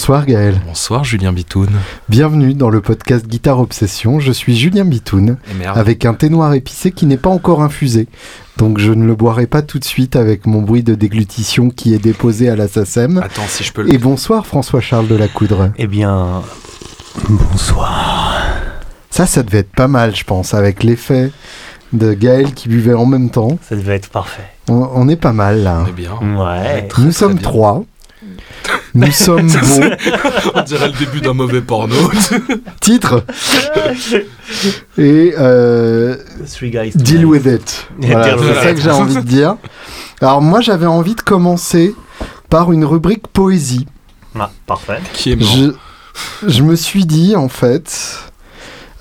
Bonsoir Gaël. Bonsoir Julien Bitoun. Bienvenue dans le podcast Guitare Obsession. Je suis Julien Bitoun avec un thé noir épicé qui n'est pas encore infusé. Donc je ne le boirai pas tout de suite avec mon bruit de déglutition qui est déposé à la SACEM. Attends si je peux le... Et bonsoir François-Charles de la Coudre. Eh bien, bonsoir. Ça, ça devait être pas mal, je pense, avec l'effet de Gaël qui buvait en même temps. Ça devait être parfait. On, est pas mal là. On est bien. Ouais. Nous sommes trois. Nous sommes bons. On dirait le début d'un mauvais porno. Titre. Et euh, deal with it. Voilà, c'est ça que j'ai envie de dire. Alors moi j'avais envie de commencer par une rubrique poésie. Ah, parfait. Qui est je, je me suis dit en fait,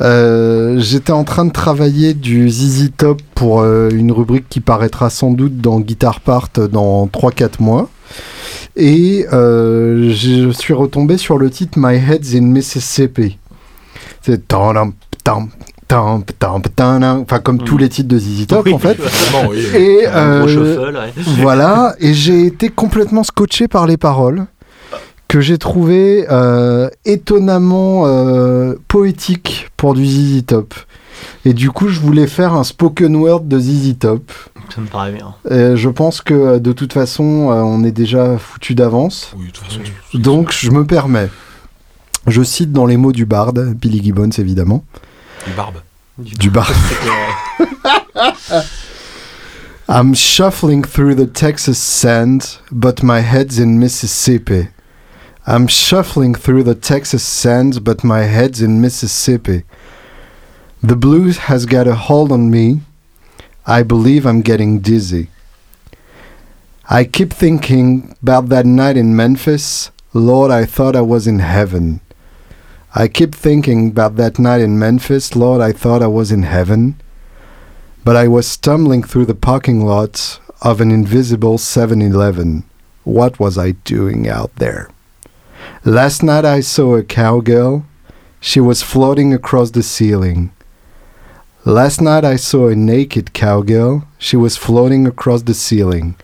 euh, j'étais en train de travailler du ZZ Top pour euh, une rubrique qui paraîtra sans doute dans Guitar Part dans 3-4 mois. Et euh, je suis retombé sur le titre My Head's in Mississippi. C'est tam tam tam tam enfin comme tous les titres de ZZ Top en fait. Et voilà, et j'ai été complètement scotché par les paroles que j'ai trouvé euh, étonnamment euh, poétique pour du ZZ Top. Et du coup, je voulais faire un spoken word de ZZ Top. Ça me paraît bien. Et je pense que euh, de toute façon, on est déjà foutu d'avance. Oui, de toute façon. Donc, je me permets. Je cite dans les mots du Bard, Billy Gibbons évidemment. Du barbe. Du, du barbe. I'm shuffling through the Texas sand, but my head's in Mississippi. I'm shuffling through the Texas sands, but my head's in Mississippi. The blues has got a hold on me. I believe I'm getting dizzy. I keep thinking about that night in Memphis. Lord, I thought I was in heaven. I keep thinking about that night in Memphis. Lord, I thought I was in heaven. But I was stumbling through the parking lot of an invisible 7 Eleven. What was I doing out there? Last night I saw a cowgirl. She was floating across the ceiling. Last night I saw a naked cowgirl. She was floating across the ceiling.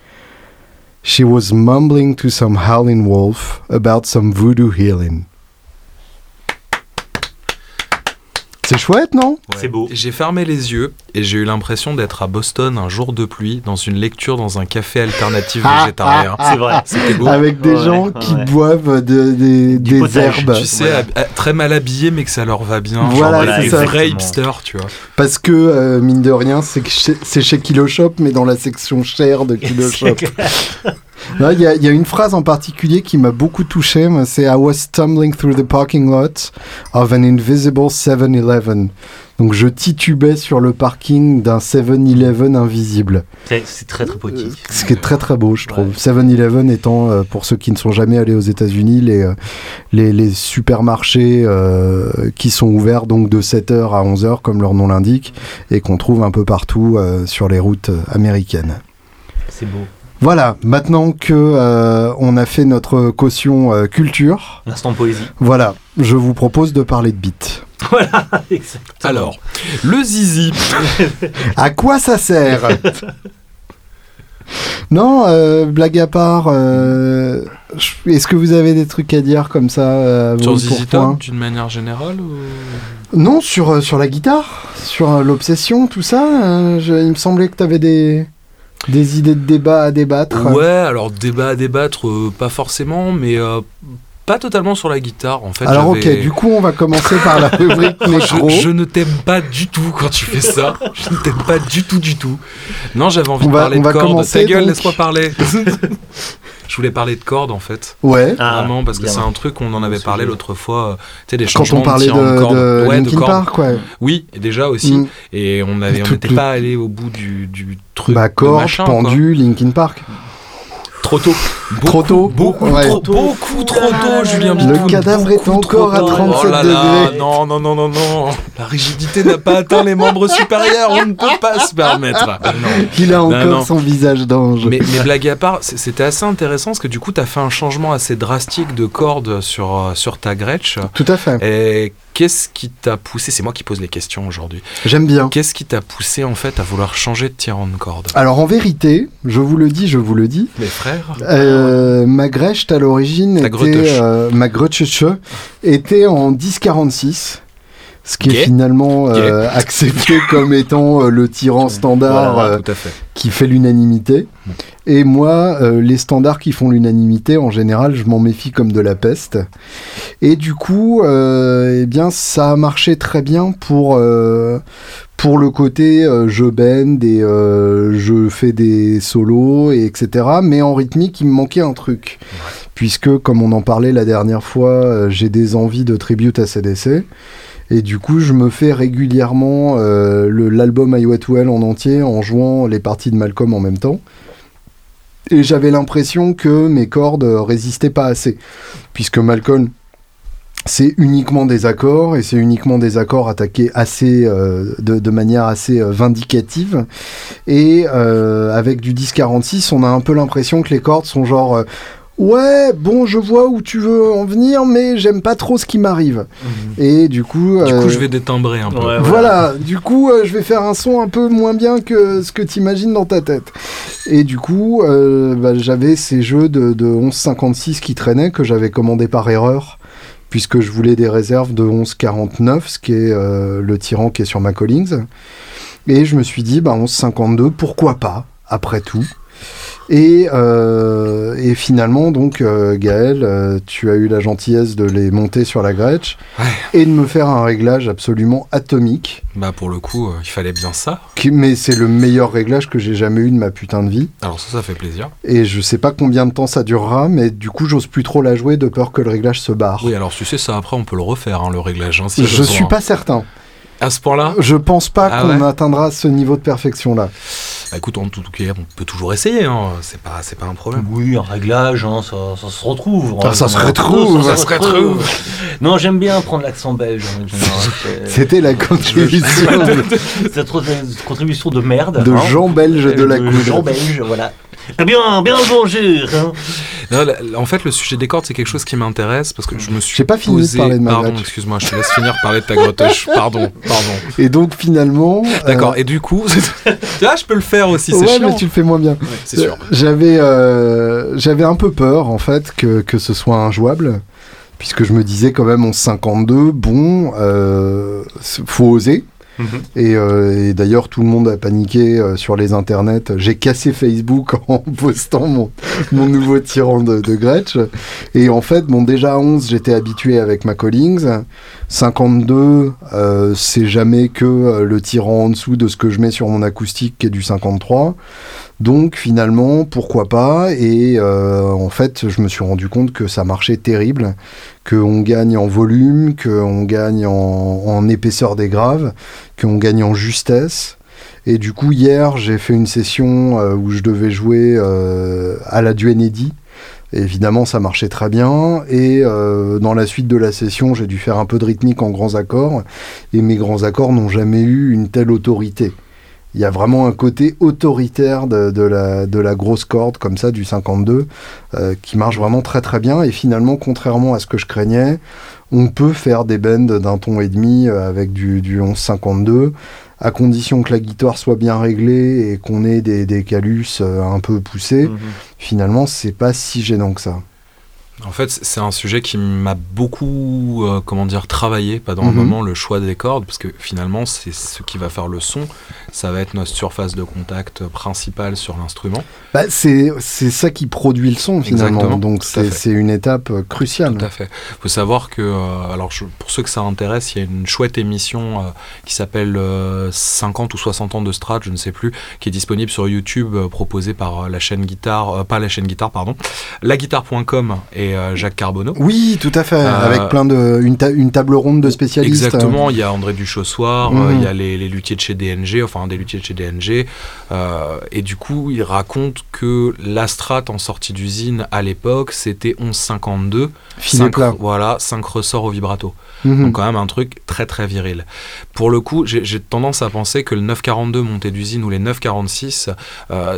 She was mumbling to some howling wolf about some voodoo healing. C'est chouette, non C'est beau. J'ai fermé les yeux et j'ai eu l'impression d'être à Boston un jour de pluie dans une lecture dans un café alternatif ah, végétarien. Ah, c'est vrai. C'était beau. Avec des gens qui boivent des herbes. Tu sais, très mal habillés mais que ça leur va bien. Voilà, c'est ça. vrais hipsters, tu vois. Parce que, euh, mine de rien, c'est chez Kilo Shop, mais dans la section cher de Kilo Shop. Il y, y, a une phrase en particulier qui m'a beaucoup touché, c'est I was stumbling through the parking lot of an invisible 7-Eleven. Donc je titubais sur le parking d'un 7-Eleven invisible. C'est très très poétique. Euh, ce qui est très très beau, je trouve. 7-Eleven étant, euh, pour ceux qui ne sont jamais allés aux États-Unis, les, euh, les, les, supermarchés qui sont ouverts donc de 7h à 11h, comme leur nom l'indique, et qu'on trouve un peu partout sur les routes américaines. C'est beau. Voilà, maintenant que euh, on a fait notre caution euh, culture, l'instant poésie. Voilà, je vous propose de parler de beat. Voilà, exactement. Alors, le zizi. à quoi ça sert? Non, euh, blague à part, est-ce que vous avez des trucs à dire comme ça Sur Zizi Top, d'une manière générale Non, sur, sur la guitare, sur l'obsession, tout ça. il me semblait que tu avais des... Des idées de débat à débattre. Ouais, alors débat à débattre, euh, pas forcément, mais euh, pas totalement sur la guitare en fait. Alors ok, du coup on va commencer par la rubrique. Je, je, ne t'aime pas du tout quand tu fais ça. je ne t'aime pas du tout du tout. Non, j'avais envie de parler de cordes. Ta gueule, laisse-moi parler. Je voulais parler de cordes en fait. Ouais. Ah, Vraiment, parce que c'est un truc, on en avait parlé l'autre fois. Tu sais, des changements Quand on parlait de, de, ouais, Linkin Park, ouais. Oui, déjà aussi. Mm. Et on n'était pas allé au bout du, du truc. Bah, cordes, pendu, Linkin Park. Trop tôt. trop tôt. Beaucoup, trop, tôt. beaucoup trop tôt, Julien Bitoun. Le cadavre est encore à 37 oh là degrés. Non, non, non, non, non. La rigidité n'a pas atteint les membres supérieurs. On ne peut pas se permettre. Il a encore son visage d'ange. Mais, mais, blague à part, c'était assez intéressant parce que du coup, tu as fait un changement assez drastique de corde sur, euh, sur ta Gretsch. Tout à fait. Et Qu'est-ce qui t'a poussé C'est moi qui pose les questions aujourd'hui. J'aime bien. Qu'est-ce qui t'a poussé en fait à vouloir changer de tirant de corde? Alors en vérité, je vous le dis, je vous le dis. Mes frères. Euh, ma grèche à l'origine était euh, ma était en 1046 ce qui est finalement euh, accepté comme étant euh, le tyran standard euh, qui fait l'unanimité. Et moi, les standards qui font l'unanimité, en général, je m'en méfie comme de la peste. Et du coup, eh bien, ça a marché très bien pour, pour le côté je bend et je fais des solos, et etc. Mais en rythmique, il me manquait un truc. Puisque, comme on en parlait la dernière fois, j'ai des envies de tribute à CDC. Et du coup, je me fais régulièrement euh, l'album I Wet Well en entier en jouant les parties de Malcolm en même temps. Et j'avais l'impression que mes cordes résistaient pas assez. Puisque Malcolm, c'est uniquement des accords, et c'est uniquement des accords attaqués assez, euh, de, manière assez euh, vindicative. Et avec du 10-46, on a un peu l'impression que les cordes sont genre Ouais, bon, je vois où tu veux en venir, mais j'aime pas trop ce qui m'arrive. Mhm. Et du coup. Du coup, euh, je vais détimbrer un peu. voilà. du coup, euh, je vais faire un son un peu moins bien que ce que tu imagines dans ta tête. Et du coup, euh, bah, j'avais ces jeux de, de 11.56 qui traînaient, que j'avais commandé par erreur, puisque je voulais des réserves de 11.49, ce qui est le tyran qui est sur ma Collings. Et je me suis dit, bah, 11.52, pourquoi pas, après tout et, euh, et, finalement, donc, euh, Gaël, euh, tu as eu la gentillesse de les monter sur la Gretsch et de me faire un réglage absolument atomique. Bah, pour le coup, il fallait bien ça. mais c'est le meilleur réglage que j'ai jamais eu de ma putain de vie. Alors, ça, ça fait plaisir. Et je sais pas combien de temps ça durera, mais du coup, j'ose plus trop la jouer de peur que le réglage se barre. Oui, alors tu sais, ça après, on peut le refaire, hein, le réglage. Hein, je suis pas certain. À ce point-là? Je pense pas ah qu'on atteindra ce niveau de perfection-là. Bah, écoute, en tout cas, on peut toujours essayer, hein. c'est pas, c'est pas un problème. Oui, un réglage, hein, ça, ça, se retrouve. Ah, ça, se retrouve, ça, se retrouve. non, j'aime bien prendre l'accent belge. C'était la contribution. de... Cette contribution de merde. De hein. Jean Belge de la couche. Jean Belge, voilà. Eh bien, bien bonjour. Hein. en fait, le sujet des cordes, c'est quelque chose qui m'intéresse parce que je me suis. J'ai pas fini de parler de ma Pardon, excuse-moi, je te laisse finir parler de ta grottouche. Pardon, pardon. Et donc, finalement. D'accord, euh, et du coup. Là, je peux le faire aussi, c'est ouais, mais tu le fais moins bien. c'est sûr. J'avais, euh, j'avais un peu peur, en fait, que, que ce soit injouable. Puisque je me disais quand même en 52, bon, euh, faut oser. Mhm. Euh, et, d'ailleurs, tout le monde a paniqué euh, sur les internets. J'ai cassé Facebook en postant mon, nouveau tyran de, de, Gretsch. Et en fait, bon, déjà à 11, j'étais habitué avec ma Collings. 52, euh, c'est jamais que le tyran en dessous de ce que je mets sur mon acoustique qui est du 53. Donc finalement, pourquoi pas? Et en fait, je me suis rendu compte que ça marchait terrible, qu'on gagne en volume, qu'on gagne en, épaisseur des graves, qu'on gagne en justesse. Et du coup, hier, j'ai fait une session euh, où je devais jouer euh, à la Duenedi. Évidemment, ça marchait très bien. Et euh, dans la suite de la session, j'ai dû faire un peu de rythmique en grands accords. Et mes grands accords n'ont jamais eu une telle autorité. Il y a vraiment un côté autoritaire de, la, grosse corde, comme ça, du 52, qui marche vraiment très très bien. Et finalement, contrairement à ce que je craignais, on peut faire des bends d'un ton et demi euh, avec du, du 11-52, à condition que la guitare soit bien réglée et qu'on ait des, des calus euh, un peu poussés. Mhm. Finalement, c'est pas si gênant que ça. En fait, c'est un sujet qui m'a beaucoup, euh, comment dire, travaillé, pas dans le mhm. moment, le choix des cordes, parce que finalement, c'est ce qui va faire le son. Ça va être notre surface de contact principale sur l'instrument. Bah, c'est ça qui produit le son, finalement. Donc, c'est une étape euh, cruciale. Tout à fait. Il faut savoir que, euh, alors, pour ceux que ça intéresse, il y a une chouette émission qui s'appelle 50 ou 60 ans de Strat, je ne sais plus, qui est disponible sur YouTube, proposée par la chaîne guitare, pas la chaîne guitare, pardon, laguitare.com et euh, Jacques Carbonneau. Oui, tout à fait, euh, avec plein de une, une, table ronde de spécialistes. Exactement, il y a André Duchossoir, euh, il y a les, les, luthiers de chez DNG, enfin des luthiers de chez DNG, et du coup, il raconte que l'Astrat en sortie d'usine à l'époque, c'était 1152, 5, voilà, 5 ressorts au vibrato. Mhm. Donc quand même un truc très très viril. Pour le coup, j'ai tendance à penser que le 942 monté d'usine ou les 946,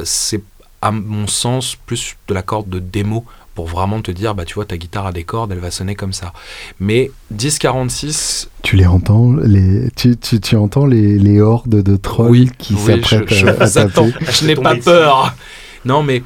c'est à mon sens plus de la corde de démo pour vraiment te dire, bah tu vois, ta guitare a des cordes, elle va sonner comme ça. Mais 10-46, Tu les entends, les, tu, tu, tu entends les, les hordes de trolls Oui, qui oui, s'apprêtent à, à taper. je n'ai pas peur. Non, mais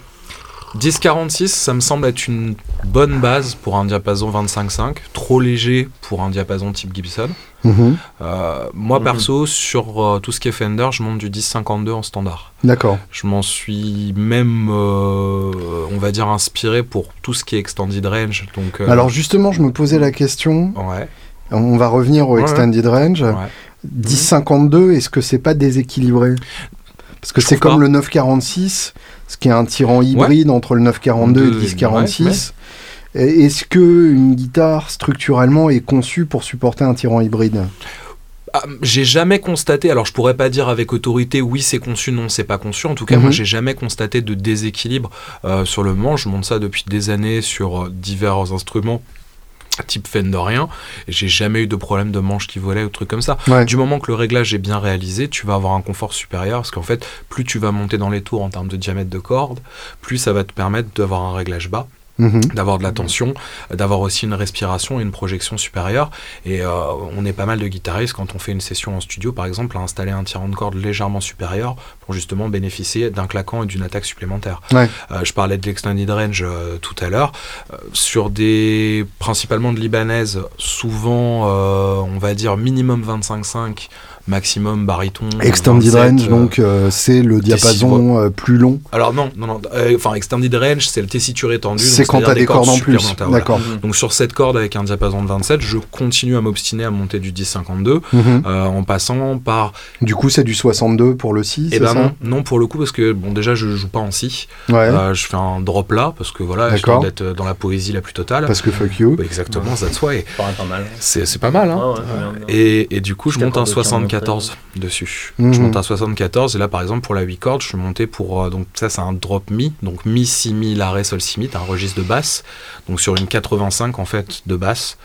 10-46, ça me semble être une bonne base pour un diapason 25.5, trop léger pour un diapason type Gibson. Mhm. Euh, moi, Mhm. perso, sur euh, tout ce qui est Fender, je monte du 10-52 en standard. D'accord. Je m'en suis même, euh, on va dire, inspiré pour tout ce qui est extended range. Donc, euh, Alors justement, je me posais la question, ouais, on va revenir au Ouais, extended range. ouais. 1052, est-ce que c'est pas déséquilibré? Parce que c'est comme pas. le 946, ce qui est un tyran hybride entre le 942 et le 1046. Et Est-ce que une guitare structurellement est conçue pour supporter un tyran hybride Ah, j'ai jamais constaté, alors je pourrais pas dire avec autorité oui c'est conçu, non c'est pas conçu. En tout cas, Mhm. moi j'ai jamais constaté de déséquilibre euh, sur le manche. Je monte ça depuis des années sur euh, divers instruments type Fenderien et j'ai jamais eu de problème de manche qui volait ou trucs comme ça. Ouais. Du moment que le réglage est bien réalisé, tu vas avoir un confort supérieur parce qu'en fait, plus tu vas monter dans les tours en termes de diamètre de corde, plus ça va te permettre d'avoir un réglage bas Mhm. d'avoir de la tension, d'avoir aussi une respiration et une projection supérieure. Et euh, on est pas mal de guitaristes quand on fait une session en studio, par exemple, à installer un tirant de corde légèrement supérieur pour justement bénéficier d'un claquant et d'une attaque supplémentaire. Ouais. Euh, je parlais de l'extended range euh, tout à l'heure. Sur des principalement de libanaises, souvent on va dire minimum 25,5, maximum baryton. Extended 27, range, euh, donc euh, c'est le diapason euh, plus long. alors non, non, non. euh, Enfin, extended range, c'est le tessiture étendu. C'est quand t'as des cordes en plus. voilà. D'accord. Donc sur cette corde avec un diapason de 27, je continue à m'obstiner à monter du 10-52 Mhm. euh, en passant par... Du coup, c'est du 62 pour le si, Eh c'est ben ça? non, non pour le coup parce que bon déjà je joue pas en si, Ouais, Euh, je fais un drop là parce que voilà, je d'être dans la poésie la plus totale. parce que fuck you. Ouais, Exactement, that's why. Ça paraît pas mal. C'est c'est pas mal hein. Ouais, ouais. Et, et du coup, je monte un accord de 74 dessus. Mhm. Je monte un 74 et là, par exemple, pour la 8 cordes, je suis monté pour. euh, donc, ça, c'est un drop mi. Donc, mi, si, mi, la, ré, sol, si, mi. T'as un registre de basse. Donc, sur une 85 en fait de basse.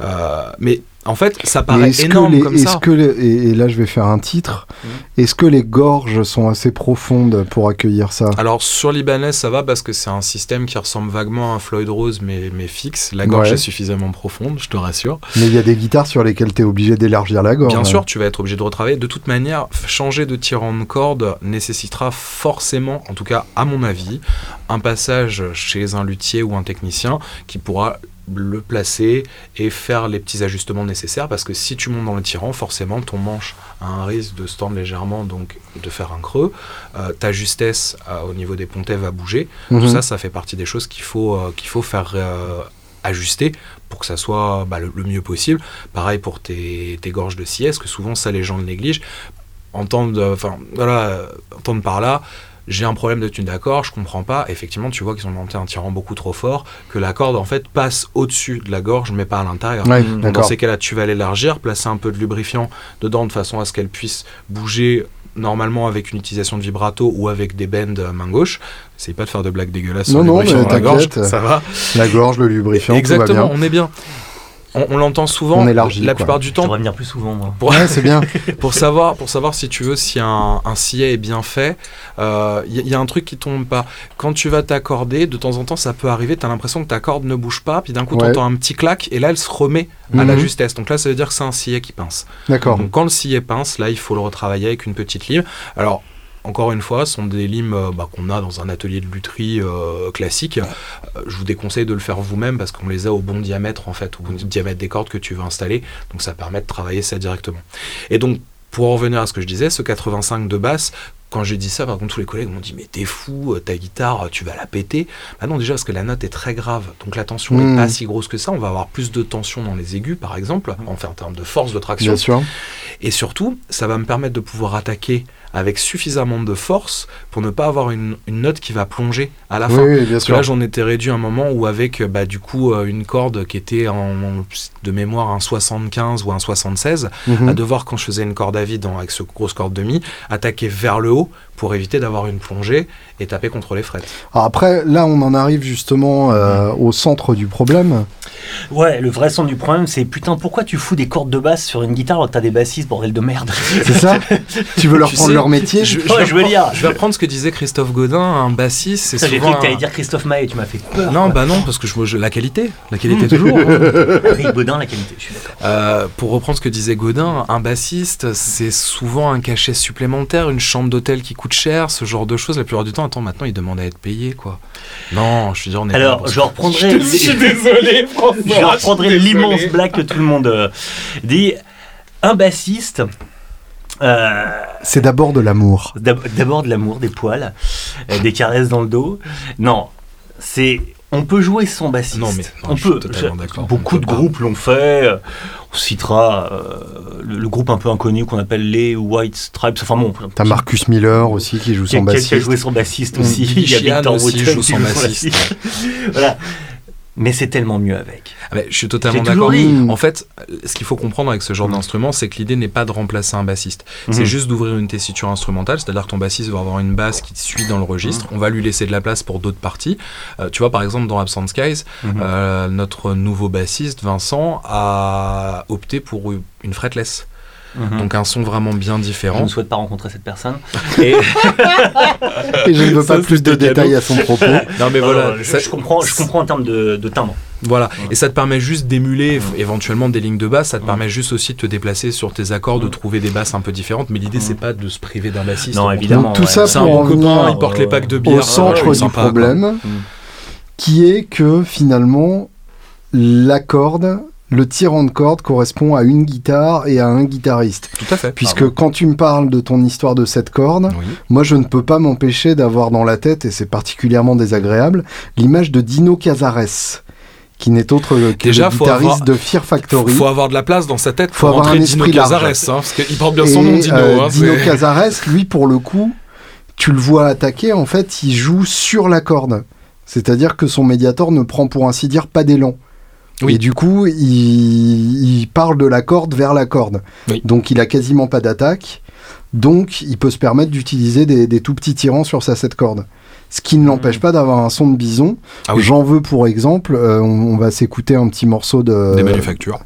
Euh, mais en fait, ça paraît est-ce que énorme les- comme est-ce ça. que les- et, et là je vais faire un titre. Mhm. Est-ce que les gorges sont assez profondes pour accueillir ça? Alors sur Libanais ça va parce que c'est un système qui ressemble vaguement à un Floyd Rose mais, mais fixe. La gorge Ouais. est suffisamment profonde, je te rassure. Mais il y a des guitares sur lesquelles tu es obligé d'élargir la gorge. Bien sûr, tu vas être obligé de retravailler. De toute manière, changer de tirant de corde nécessitera forcément, en tout cas à mon avis, un passage chez un luthier ou un technicien qui pourra le placer et faire les petits ajustements nécessaires parce que si tu montes dans le tirant, forcément ton manche a un risque de se tendre légèrement, donc de faire un creux. Euh, ta justesse euh, au niveau des pontets va bouger. Mhm. Tout ça, ça fait partie des choses qu'il faut, euh, qu'il faut faire ajuster pour que ça soit bah, le, le mieux possible. Pareil pour tes, tes gorges de sieste, que souvent ça les gens le négligent. Entendre, enfin voilà, entendre par là, j'ai un problème de tune d'accord, je comprends pas. Effectivement, tu vois qu'ils ont monté un tirant beaucoup trop fort, que la corde en fait passe au-dessus de la gorge, mais pas à l'intérieur. Ouais. Donc. Dans ces cas-là, tu vas l'élargir, placer un peu de lubrifiant dedans de façon à ce qu'elle puisse bouger normalement avec une utilisation de vibrato ou avec des bends euh, main gauche. Essaye pas de faire de blagues dégueulasses Non, non, mais la gorge, ça va. La gorge, le lubrifiant, tout Exactement, va bien. on est bien. On, on l'entend souvent, On élargit, la quoi. plupart du Je temps, devrais venir plus souvent, moi. pour, Ouais, c'est bien. pour savoir, pour savoir si tu veux si un, un sillet est bien fait, il y, y a un truc qui tombe pas. Quand tu vas t'accorder, de temps en temps, ça peut arriver, tu as l'impression que ta corde ne bouge pas, puis d'un coup, Ouais. tu entends un petit clac, et là, elle se remet à la Mhm. justesse. Donc là, ça veut dire que c'est un sillet qui pince. D'accord. Donc quand le sillet pince, là, il faut le retravailler avec une petite lime. Alors, encore une fois, ce sont des limes euh, bah, qu'on a dans un atelier de lutherie euh, classique. Euh, je vous déconseille de le faire vous-même parce qu'on les a au bon diamètre, en fait, au bon diamètre des cordes que tu veux installer. Donc ça permet de travailler ça directement. Et donc, pour en revenir à ce que je disais, ce 85 de basse, quand j'ai dit ça, par contre, tous les collègues m'ont dit Mais t'es fou, ta guitare, tu vas la péter. Bah non, déjà, parce que la note est très grave. Donc la tension n'est pas si grosse que ça. On va avoir plus de tension dans les aigus, par exemple, enfin, en termes de force de traction. Bien sûr. Et surtout, ça va me permettre de pouvoir attaquer avec suffisamment de force pour ne pas avoir une, une note qui va plonger à la Oui, fin. oui, bien sûr. là, j'en étais réduit à un moment où avec bah, du coup euh, une corde qui était en, de mémoire un 75 ou un 76, Mhm. à devoir quand je faisais une corde à vide en- avec ce grosse corde de mi, attaquer vers le haut pour éviter d'avoir une plongée et taper contre les frettes. Alors après, là, on en arrive justement euh, au centre du problème. Ouais, le vrai centre du problème, c'est putain, pourquoi tu fous des cordes de basse sur une guitare alors que t'as des bassistes, bordel de merde C'est ça Tu veux leur Tu prendre sais- leur métier. Je, Ouais, vais je veux reprendre- lire. je vais reprendre ce que disait Christophe Godin, un bassiste, c'est Ça, J'ai souvent. cru que t'allais un- dire Christophe Maé, tu m'as fait peur. Non, bah non, parce que je, je- la qualité, la qualité toujours. hein. Rick Baudin, la qualité, je suis d'accord. Euh, pour reprendre ce que disait Godin, un bassiste, c'est souvent un cachet supplémentaire, une chambre d'hôtel qui coûte cher, ce genre de choses. La plupart du temps, attends, maintenant, ils demandent à être payés, quoi. Non, je suis pas Alors, je reprendrai. désolé, François. Je reprendrai l'immense blague que tout le monde euh, dit. Un bassiste. euh, C'est d'abord de l'amour. d'ab- D'abord de l'amour, des poils, euh, des caresses dans le dos. Non, c'est. On peut jouer sans bassiste. Non, mais non, on je suis peut. totalement d'accord. Beaucoup On de peut groupes l'ont fait. euh, On citera euh, le, le groupe un peu inconnu qu'on appelle les White Stripes. Enfin bon. T'as Marcus Miller aussi qui joue a, son qui a- qui a bassiste. joué son bassiste aussi. Il y a Victor aussi qui son joue bassiste. bassiste. voilà. Mais c'est tellement mieux avec. Ah bah, je suis totalement d'accord. Mm. En fait, ce qu'il faut comprendre avec ce genre Mm. d'instrument, c'est que l'idée n'est pas de remplacer un bassiste. C'est Mhm. juste d'ouvrir une tessiture instrumentale, c'est-à-dire que ton bassiste va avoir une basse qui suit dans le registre. Mm. On va lui laisser de la place pour d'autres parties. Euh, tu vois, par exemple, dans Absent Skies, Mhm. euh, notre nouveau bassiste, Vincent, a opté pour une fretless. Mhm. Donc un son vraiment bien je différent. ne souhaite pas rencontrer cette personne. Et Et je ne veux Ça, pas plus de détails à son propos. Non mais voilà, je, ça- je comprends, je comprends en termes de, de timbre. Voilà, Ouais. et ça te permet juste d'émuler éventuellement des lignes de basse, ça te Ouais. permet juste aussi de te déplacer sur tes accords, de trouver des basses un peu différentes, mais l'idée Ouais. c'est pas de se priver d'un bassiste. Non, évidemment. Donc tout ça un pour bon en copain, il porte les packs de bière. au centre euh, du problème, Mm. qui est que finalement, la corde, le tirant de corde correspond à une guitare et à un guitariste. Tout à fait. Puisque Pardon. quand tu me parles de ton histoire de cette corde, Oui. moi je ne peux pas m'empêcher d'avoir dans la tête, et c'est particulièrement désagréable, l'image de Dino Cazares, qui n'est autre que Déjà, le faut guitariste avoir- de Fear Factory. Faut avoir de la place dans sa tête Faut pour avoir rentrer un Dino. Cazares, hein, parce qu'il porte bien son nom, Dino. euh, hein, Dino Cazares, lui, pour le coup, tu le vois attaquer, en fait, il joue sur la corde. C'est-à-dire que son médiator ne prend, pour ainsi dire, pas d'élan. Oui. Et du coup, il, il parle de la corde vers la corde. Oui. Donc, il a quasiment pas d'attaque. Donc, il peut se permettre d'utiliser des, des tout petits tirants sur sa 7 cordes. Ce qui ne l'empêche pas d'avoir un son de bison. Ah oui. J'en veux pour exemple, euh, on, on va s'écouter un petit morceau de... Des manufactures.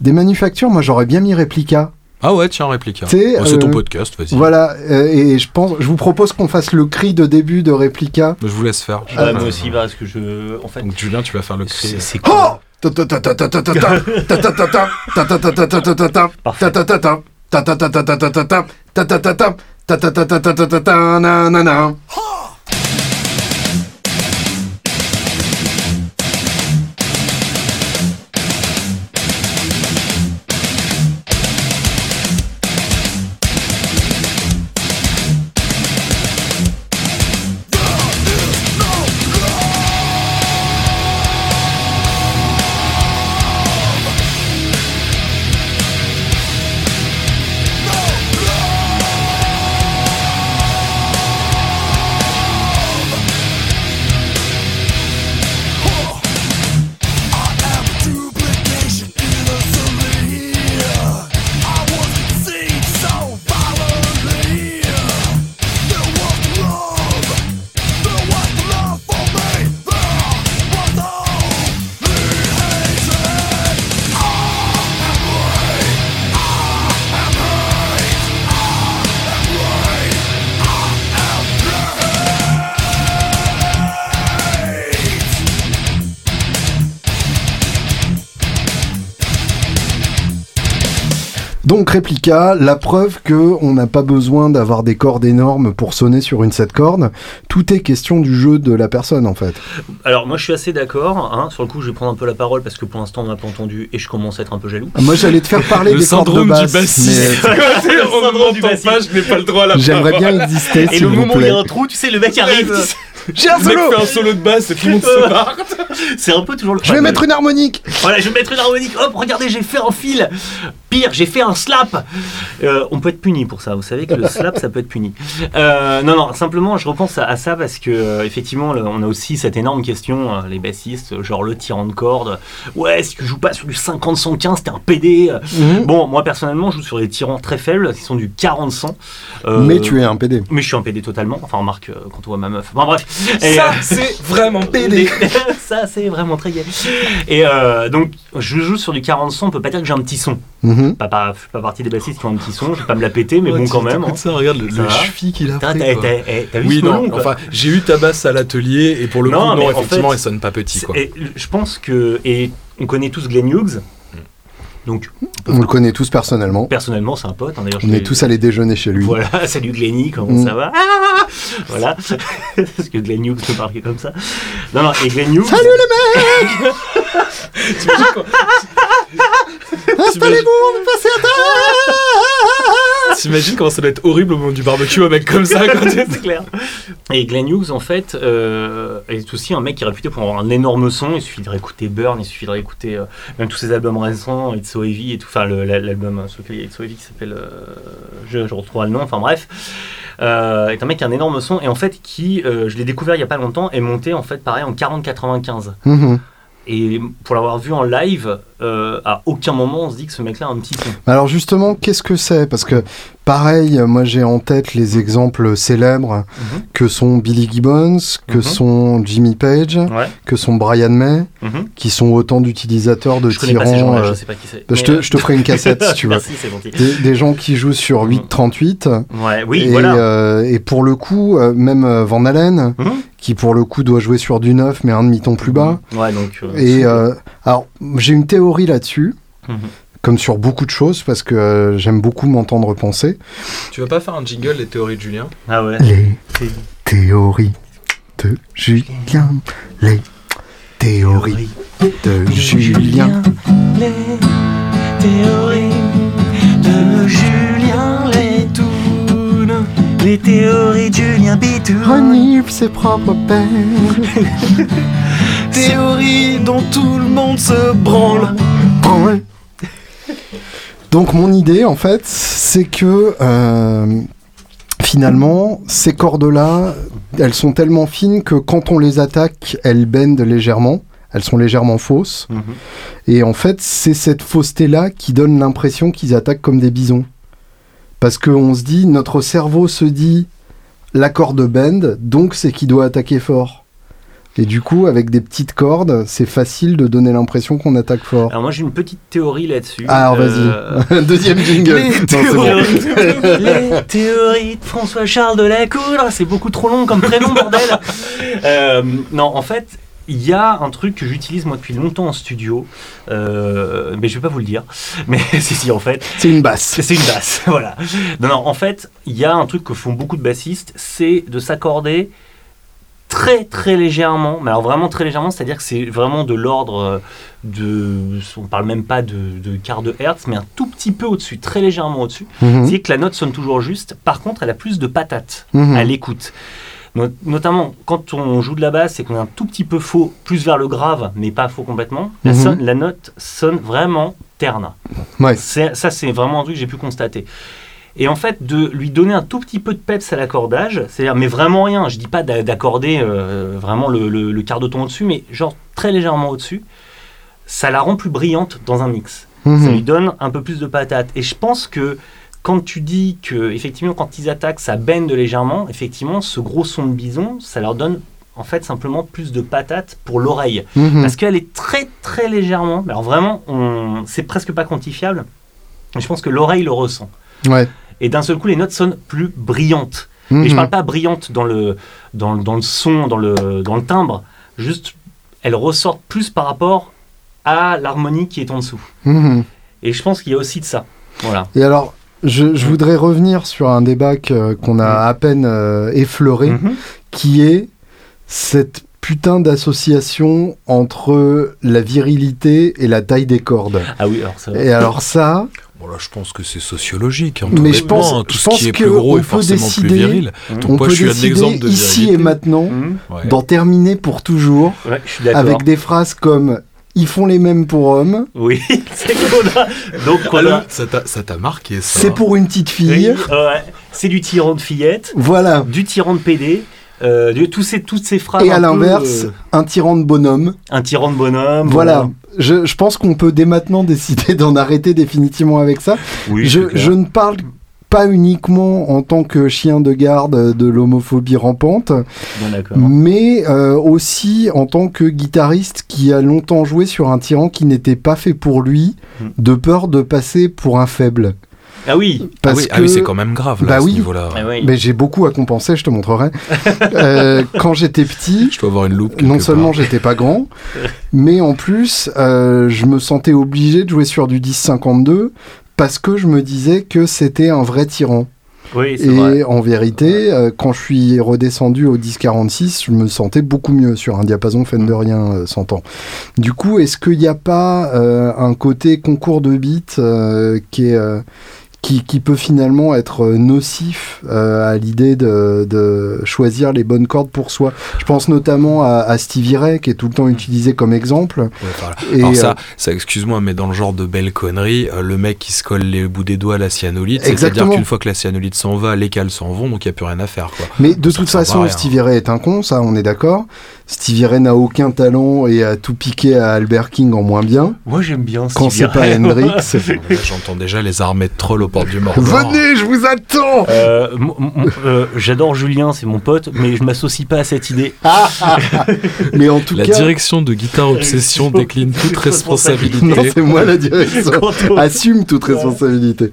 Des manufactures, moi j'aurais bien mis réplica. Ah ouais, tiens, sais, Oh, c'est ton euh, podcast, vas-y. Voilà, euh, et je pense, je vous propose qu'on fasse le cri de début de réplica. Je vous laisse faire. Ah, Euh, moi aussi, parce que je. En fait, Donc Julien, tu vas faire le cri. c'est c'est Oh Donc réplica, la preuve que on n'a pas besoin d'avoir des cordes énormes pour sonner sur une 7 cordes. Tout est question du jeu de la personne en fait. Alors, moi, je suis assez d'accord. hein. Sur le coup, je vais prendre un peu la parole parce que pour l'instant, on n'a pas entendu et je commence à être un peu jaloux. Moi j'allais te faire parler Le des cordes de syndrome du basse, bassiste. mais On ne syndrome du m'entend bassiste. pas, je n'ai pas le droit à la j'aimerais bien exister Et le vous moment où il y a un trou, tu sais, le mec arrive. J'ai un Le mec solo fait un solo de basse et tout le monde se barre. C'est un peu toujours le Je vais mettre une harmonique Voilà, je vais mettre une harmonique. Hop, regardez, j'ai fait un fil. Pire, j'ai fait un slap. Euh, on peut être puni pour ça. Vous savez que le slap, ça peut être puni. Euh, non, non, simplement, je repense à, à ça parce que, euh, effectivement, le- on a aussi cette énorme question, euh, les bassistes, genre le tirant de corde. Ouais, si tu joues pas sur du 50-115, t'es un PD. Bon, moi, personnellement, je joue sur des tirants très faibles qui sont du 40-100. Euh, Mais tu es un PD. Mais je suis un PD totalement. Enfin, remarque, euh, quand on voit ma meuf. Enfin, bref. Et, Ça, c'est vraiment PD. ça, c'est vraiment très gay. Et euh, donc, je joue sur du 40 son, on peut pas dire que j'ai un petit son. Mhm. Mhm. Pas, pas, je fais pas partie des bassistes qui ont un petit son, je vais pas me la péter, mais Ouais, bon, quand même. hein. ça, regarde le, Ça le cheville qu'il a fait. T'as vu Oui, ce non, melon, enfin, j'ai eu ta basse à l'atelier et pour le Non, coup, non, en effectivement, fait, elle sonne pas petit, quoi. Et je pense que. Et on connaît tous Glenn Hughes. Donc, On le connaît tous personnellement. personnellement, c'est un pote. hein, On est tous allés déjeuner chez lui. Voilà, salut Glenny, comment Mm. ça va? Ah Voilà, parce que Glenn Hughes me parlait comme ça. Non, non, et Glenn Hughes. Salut les quand- Installez-vous, on va passer à table T'imagines comment ça doit être horrible au moment du barbecue, un mec comme ça, quand c'est clair. Et Glenn Hughes, en fait, euh, est aussi un mec qui est réputé pour avoir un énorme son. Il suffit de réécouter Burn, il suffit de réécouter euh, même tous ses albums récents, It's So Heavy et tout. Enfin, l'album euh, sur lequel il y a It's So Heavy qui s'appelle. euh, je, je retrouverai le nom, enfin bref. Euh, est un mec qui a un énorme son et en fait qui, euh, je l'ai découvert il y a pas longtemps, est monté en fait pareil en 40-95. Mhm. Et pour l'avoir vu en live, euh, à aucun moment on se dit que ce mec-là a un petit. Alors justement, qu'est-ce que c'est? Parce que pareil, moi j'ai en tête les exemples célèbres que sont Billy Gibbons, que Mhm. sont Jimmy Page, Ouais. que sont Brian May, Mhm. qui sont autant d'utilisateurs de Je tyrans. euh, je sais pas qui c'est. bah, je, Mais, te, euh, je te ferai une cassette si tu veux. Merci. Des, des gens qui jouent sur Mhm. 838. Ouais, oui, et, voilà. euh, et pour le coup, même Van Halen, Mhm. qui pour le coup doit jouer sur du 9 mais un demi-ton plus bas. Ouais, donc. Et alors, j'ai une théorie là-dessus, Mhm. Comme sur beaucoup de choses, parce que euh, j'aime beaucoup m'entendre penser. Tu vas pas faire un jingle, les théories de Julien? Ah ouais. Les théories de Julien, les théories de Julien. Les théories de Julien Letoun. Les théories de Julien Bitoun. Renifle ses propres peines. Théorie dont tout le monde se branle. Ouais. Donc mon idée en fait, c'est que euh, finalement ces cordes-là, elles sont tellement fines que quand on les attaque, elles bendent légèrement. Elles sont légèrement fausses. Mhm. Et en fait, c'est cette fausseté-là qui donne l'impression qu'ils attaquent comme des bisons. Parce qu'on se dit, notre cerveau se dit, la corde bend, donc c'est qu'il doit attaquer fort. Et du coup, avec des petites cordes, c'est facile de donner l'impression qu'on attaque fort. Alors moi j'ai une petite théorie là-dessus. Alors Euh, vas-y, deuxième jingle. Les Non, théories, bon. les théories de François-Charles de la Coudre, c'est beaucoup trop long comme prénom, bordel. Euh, non, en fait, il y a un truc que j'utilise moi depuis longtemps en studio, euh, mais je vais pas vous le dire. Mais si, si, en fait, C'est une basse. c'est une basse, voilà. Non, non, en fait, il y a un truc que font beaucoup de bassistes, c'est de s'accorder très très légèrement, mais alors vraiment très légèrement, c'est-à-dire que c'est vraiment de l'ordre euh, de, on parle même pas de, de quart de hertz, mais un tout petit peu au-dessus, très légèrement au-dessus. Mhm. C'est que la note sonne toujours juste, par contre elle a plus de patates Mhm. à l'écoute. Not- Notamment quand on joue de la basse et qu'on est un tout petit peu faux, plus vers le grave, mais pas faux complètement, la, Mhm. sonne- la note sonne vraiment terne. Ouais. C'est- Ça, c'est vraiment un truc que j'ai pu constater. Et en fait, de lui donner un tout petit peu de peps à l'accordage, c'est-à-dire, mais vraiment rien, je dis pas d'a- d'accorder euh, vraiment le, le- le quart de ton au-dessus, mais genre très légèrement au-dessus, ça la rend plus brillante dans un mix. Ça Mhm. lui donne un peu plus de patate. Et je pense que quand tu dis que, effectivement, quand ils attaquent, ça bende légèrement, effectivement, ce gros son de bison, ça leur donne en fait simplement plus de patate pour l'oreille. Mhm. Parce qu'elle est très très légèrement, alors vraiment, on... c'est presque pas quantifiable. Mais je pense que l'oreille le ressent. Ouais. Et d'un seul coup, les notes sonnent plus brillantes. Et Mhm. je parle pas brillante dans le, dans, dans le son, dans le, dans le timbre, juste elles ressortent plus par rapport à l'harmonie qui est en dessous. Mhm. Et je pense qu'il y a aussi de ça. Voilà. Et alors, je, je voudrais revenir sur un débat qu'on a à peine euh, effleuré, Mhm. qui est cette putain d'association entre la virilité et la taille des cordes. Ah oui, alors ça. Et alors ça, Bon, là, je pense que c'est sociologique. hein, Mais tout je pense- hein. tout je ce pense qui est que plus gros est peut forcément décider- plus viril. Donc, on moi, peut je suis un décider exemple de ici et maintenant. Ouais. d'en terminer pour toujours Ouais, avec des phrases comme ils font les mêmes pour hommes, Oui, c'est qu'on a. Donc on Alors, a. ça t'a- ça t'a marqué, ça c'est pour une petite fille. Oui, ouais, c'est du tyran de fillette, Voilà. du tyran de PD, euh, de tous ces, toutes ces phrases. Et à l'inverse, euh, un tyran de bonhomme. un tyran de bonhomme. Voilà. Je, je pense qu'on peut dès maintenant décider d'en arrêter définitivement avec ça. Oui, je, ne parle pas uniquement en tant que chien de garde de l'homophobie rampante, Bon, mais euh, aussi en tant que guitariste qui a longtemps joué sur un tyran qui n'était pas fait pour lui, Mm. de peur de passer pour un faible. Ah oui. Ah Parce oui, que ah oui, c'est quand même grave là, Bah à ce oui. niveau-là. Ah oui. mais j'ai beaucoup à compenser, je te montrerai. Euh, quand j'étais petit, Je dois avoir une loupe. non seulement j'étais pas grand, mais en plus euh, je me sentais obligé de jouer sur du 10-52 parce que je me disais que c'était un vrai tyran. Oui, c'est Et vrai. en vérité, euh, quand je suis redescendu au 1046, je me sentais beaucoup mieux sur un diapason Fenderien euh, 100 ans. Du coup, est-ce qu'il n'y a pas euh, un côté concours de bits euh, qui, est, euh, qui, qui peut finalement être euh, nocif euh, à l'idée de, de choisir les bonnes cordes pour soi Je pense notamment à, à Stevie Ray, qui est tout le temps utilisé comme exemple. Ouais, voilà. Et, Alors euh, ça, ça excuse-moi, mais dans le genre de belle connerie, le mec qui se colle les bouts des doigts à la cyanolite, c'est-à-dire qu'une fois que la cyanolite s'en va, les cales s'en vont, donc il n'y a plus rien à faire. Quoi. Mais de toute à façon. Stevie Ray est un con, ça, on est d'accord. Stevie Ray n'a aucun talent et a tout piqué à Albert King en moins bien. Moi, j'aime bien Quand Stevie c'est pas. Hendrix. Là, J'entends déjà les armées de trolls aux portes du Mordor. Venez, je vous attends Euh, euh, J'adore Julien, c'est mon pote, mais je m'associe pas à cette idée. Mais en tout La cas, direction de Guitare Obsession décline toute non, responsabilité. c'est moi la direction. Quand on- Assume toute responsabilité.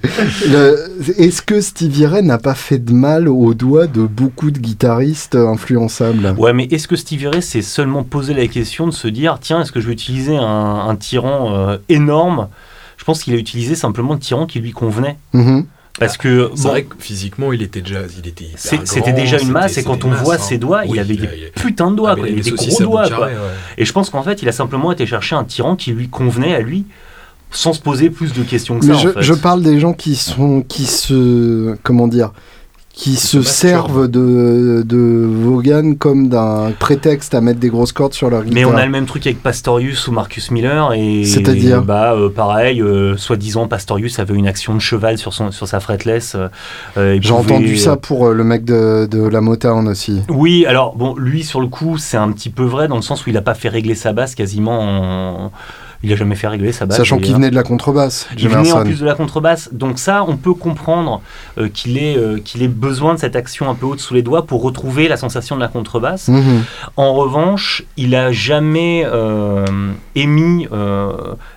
Est-ce que Stevie Ray n'a pas fait de mal aux doigts de beaucoup de guitaristes influençables? Ouais, mais est-ce que Stevie Ray s'est seulement posé la question de se dire tiens, est-ce que je vais utiliser un, un tyran euh, énorme? Je pense qu'il a utilisé simplement le tyran qui lui convenait. Mhm. Parce que C'est bon, vrai que physiquement, il était déjà, il était c'est- c'était déjà une masse, et quand on voit masse, ses hein. doigts, il Oui, avait il des a- il a- putains de doigts, Ah, quoi. il avait des des gros doigts. quoi. ouais. Et je pense qu'en fait, il a simplement été chercher un tyran qui lui convenait à lui, sans se poser plus de questions que Mais ça. je, en fait. je parle des gens qui sont qui se comment dire qui se servent de, de Vaughan comme d'un prétexte à mettre des grosses cordes sur leur guitare. Mais on a le même truc avec Pastorius ou Marcus Miller et C'est-à-dire bah euh, pareil, euh, soi-disant Pastorius avait une action de cheval sur son sur sa fretless. euh, euh, J'ai pouvait- entendu ça pour le mec de, de la Motown aussi. Oui, alors bon, lui sur le coup, c'est un petit peu vrai dans le sens où il a pas fait régler sa basse quasiment. En... Il a jamais fait régler sa basse. Sachant qu'il venait de la contrebasse, Il venait en plus de la contrebasse. Donc ça, on peut comprendre euh, qu'il ait, euh, qu'il ait besoin de cette action un peu haute sous les doigts pour retrouver la sensation de la contrebasse. Mhm. En revanche, il a jamais euh, émis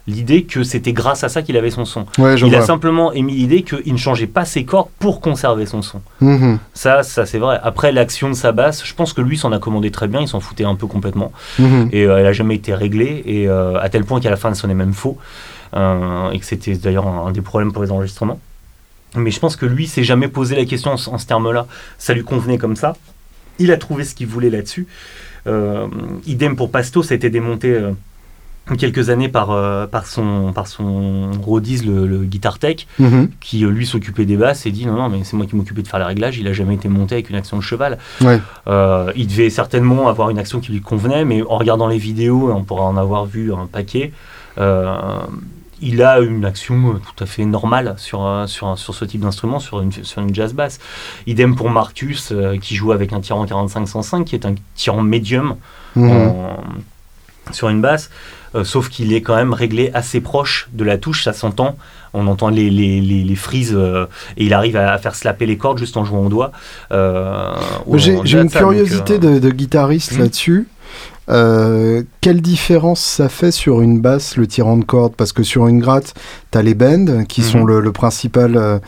l'idée que c'était grâce à ça qu'il avait son son. Ouais, il a simplement émis l'idée qu'il ne changeait pas ses cordes pour conserver son son. Mhm. Ça, ça c'est vrai. Après l'action de sa basse, je pense que lui s'en a commandé très bien, il s'en foutait un peu complètement. Mhm. Et elle a jamais été réglée, et à tel point qu'à la fin elle sonnait même faux, euh, et que c'était d'ailleurs un, des problèmes pour les enregistrements. Mais je pense que lui s'est jamais posé la question en, ce- en ce terme-là. Ça lui convenait comme ça. Il a trouvé ce qu'il voulait là-dessus. Euh, idem pour Pasto, ça a été démonté euh, quelques années par, euh, par son, par son Rodiz, le, le Guitar Tech, Mhm. qui euh, lui s'occupait des basses et dit non, non, mais c'est moi qui m'occupais de faire les réglages. Il a jamais été monté avec une action de cheval. Ouais. Euh, il devait certainement avoir une action qui lui convenait, mais en regardant les vidéos, on pourra en avoir vu un paquet. euh, il a une action tout à fait normale sur, sur, sur ce type d'instrument, sur une, sur une jazz bass. Idem pour Marcus, qui joue avec un tyran 45-105, qui est un tyran médium Mhm. sur une basse, euh, sauf qu'il est quand même réglé assez proche de la touche, ça s'entend. On entend les, les, les, les frises euh, et il arrive à, à faire slapper les cordes juste en jouant au doigt. Euh, J'ai une ça, curiosité de, de guitariste Mhm. là-dessus. Euh, quelle différence ça fait sur une basse, le tirant de corde Parce que sur une gratte, tu as les bends qui Mhm. sont le, le principal euh,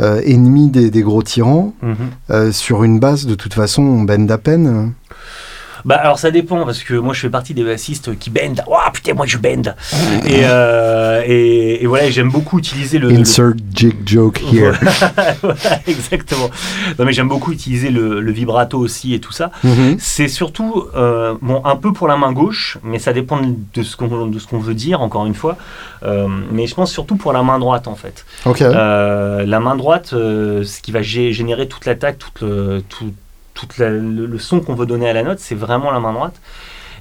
euh, ennemi des, des gros tyrans. mhm. Sur une basse, de toute façon, on bend à peine. Bah alors ça dépend parce que moi je fais partie des bassistes qui bend. Ouah putain moi je bend. et, euh, et, et voilà j'aime beaucoup utiliser le, le- Insert jig joke here. Voilà, exactement. Non mais j'aime beaucoup utiliser le, le vibrato aussi et tout ça. Mhm. C'est surtout euh, bon un peu pour la main gauche, mais ça dépend de ce qu'on de ce qu'on veut dire encore une fois. Euh, mais je pense surtout pour la main droite en fait. Ok. Euh, la main droite, ce qui va gé- générer toute l'attaque, tout le, tout, toute la- le, le son qu'on veut donner à la note, c'est vraiment la main droite.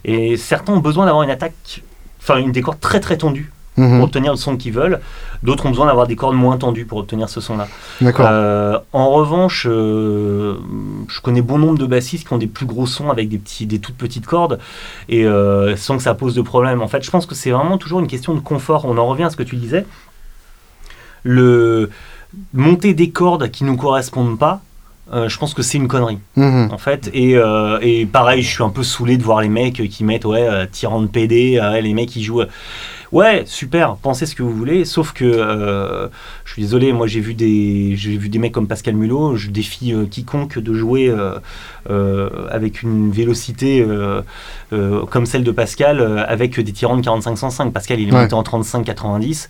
Et certains ont besoin d'avoir une attaque, enfin une des cordes très très tendues pour Mhm. obtenir le son qu'ils veulent. D'autres ont besoin d'avoir des cordes moins tendues pour obtenir ce son-là. D'accord. Euh, en revanche, euh, je connais bon nombre de bassistes qui ont des plus gros sons avec des, petits, des toutes petites cordes et euh, sans que ça pose de problème. En fait, je pense que c'est vraiment toujours une question de confort. On en revient à ce que tu disais. Le, monter des cordes qui nous correspondent pas, euh, je pense que c'est une connerie Mhm. en fait. Et, euh, et pareil, je suis un peu saoulé de voir les mecs qui mettent ouais, euh, tyran de PD, les mecs qui jouent. Ouais, super, pensez ce que vous voulez, sauf que euh, je suis désolé, moi j'ai vu des j'ai vu des mecs comme Pascal Mulot, je défie euh, quiconque de jouer euh, avec une vélocité comme celle de Pascal avec des tyrans de 45-105. Pascal il est Ouais. monté en 35-90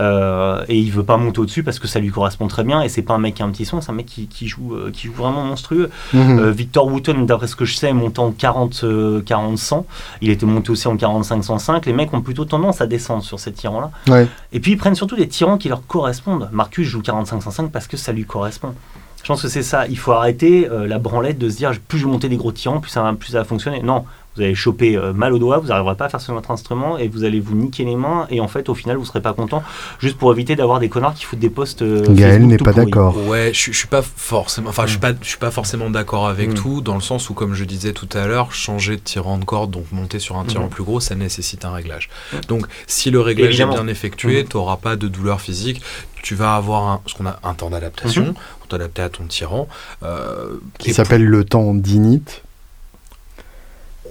euh, et il veut pas monter au-dessus parce que ça lui correspond très bien et c'est pas un mec qui a un petit son, c'est un mec qui, qui joue, qui joue vraiment monstrueux. Mhm. Victor Wooten, d'après ce que je sais, est monté en 40, euh, 40-100. Il était monté aussi en 45-105. Les mecs ont plutôt tendance à descendre sur ces tyrans-là. Ouais. Et puis ils prennent surtout des tyrans qui leur correspondent. Marcus joue 45-105 parce que ça lui correspond. Je pense que c'est ça. Il faut arrêter euh, la branlette de se dire plus je vais monter des gros tyrans, plus ça, plus ça va fonctionner. Non, vous allez choper euh, mal au doigt, vous n'arriverez pas à faire sur votre instrument et vous allez vous niquer les mains. Et en fait, au final, vous serez pas content juste pour éviter d'avoir des connards qui foutent des posts. euh, Gaël n'est pas d'accord. Ouais, je, suis- je suis pas forcément, enfin, je suis pas, je suis pas forcément d'accord avec Mm. tout, dans le sens où, comme je disais tout à l'heure, changer de tirant de corde, donc monter sur un tirant Mhm. plus gros, ça nécessite un réglage. Donc, si le réglage Évidemment. est bien effectué, tu n'auras pas de douleur physique. Tu vas avoir un, ce qu'on a un temps d'adaptation Mhm. pour t'adapter à ton tyran. euh, Qui s'appelle le temps d'init.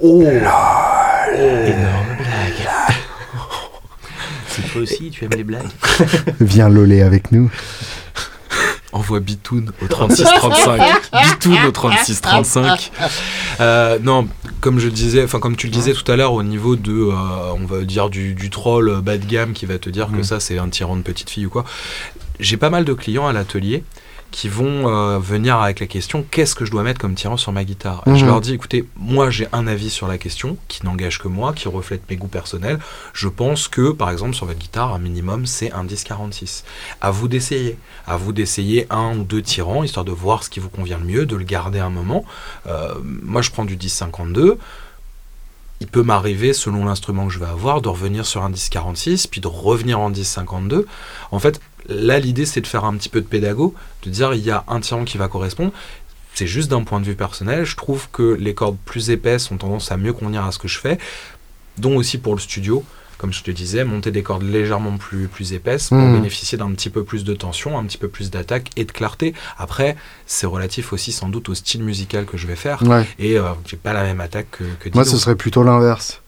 Oh Énorme blague. C'est toi aussi, tu aimes les blagues Viens loler avec nous. Envoie Bitoun au 3635. Bitoun au 3635. Euh, non, comme je disais, enfin comme tu le disais tout à l'heure, au niveau de, euh, on va dire du, du troll bas de gamme qui va te dire que Mm. ça c'est un tyran de petite fille ou quoi. J'ai pas mal de clients à l'atelier qui vont euh, venir avec la question qu'est-ce que je dois mettre comme tyran sur ma guitare Je Mhm. leur dis écoutez, moi j'ai un avis sur la question qui n'engage que moi, qui reflète mes goûts personnels. Je pense que par exemple sur votre guitare, un minimum c'est un 10-46. À vous d'essayer. À vous d'essayer un ou deux tyrans histoire de voir ce qui vous convient le mieux, de le garder un moment. Euh, moi je prends du 10-52. Il peut m'arriver, selon l'instrument que je vais avoir, de revenir sur un 10-46, puis de revenir en 10-52. En fait, là, l'idée, c'est de faire un petit peu de pédago, de dire il y a un tyran qui va correspondre. C'est juste d'un point de vue personnel. Je trouve que les cordes plus épaisses ont tendance à mieux convenir à ce que je fais, dont aussi pour le studio. Comme je te disais, monter des cordes légèrement plus, plus épaisses pour Mhm. bénéficier d'un petit peu plus de tension, un petit peu plus d'attaque et de clarté. Après, c'est relatif aussi sans doute au style musical que je vais faire. Ouais. Et euh, j'ai pas la même attaque que, que Moi, ce serait plutôt l'inverse.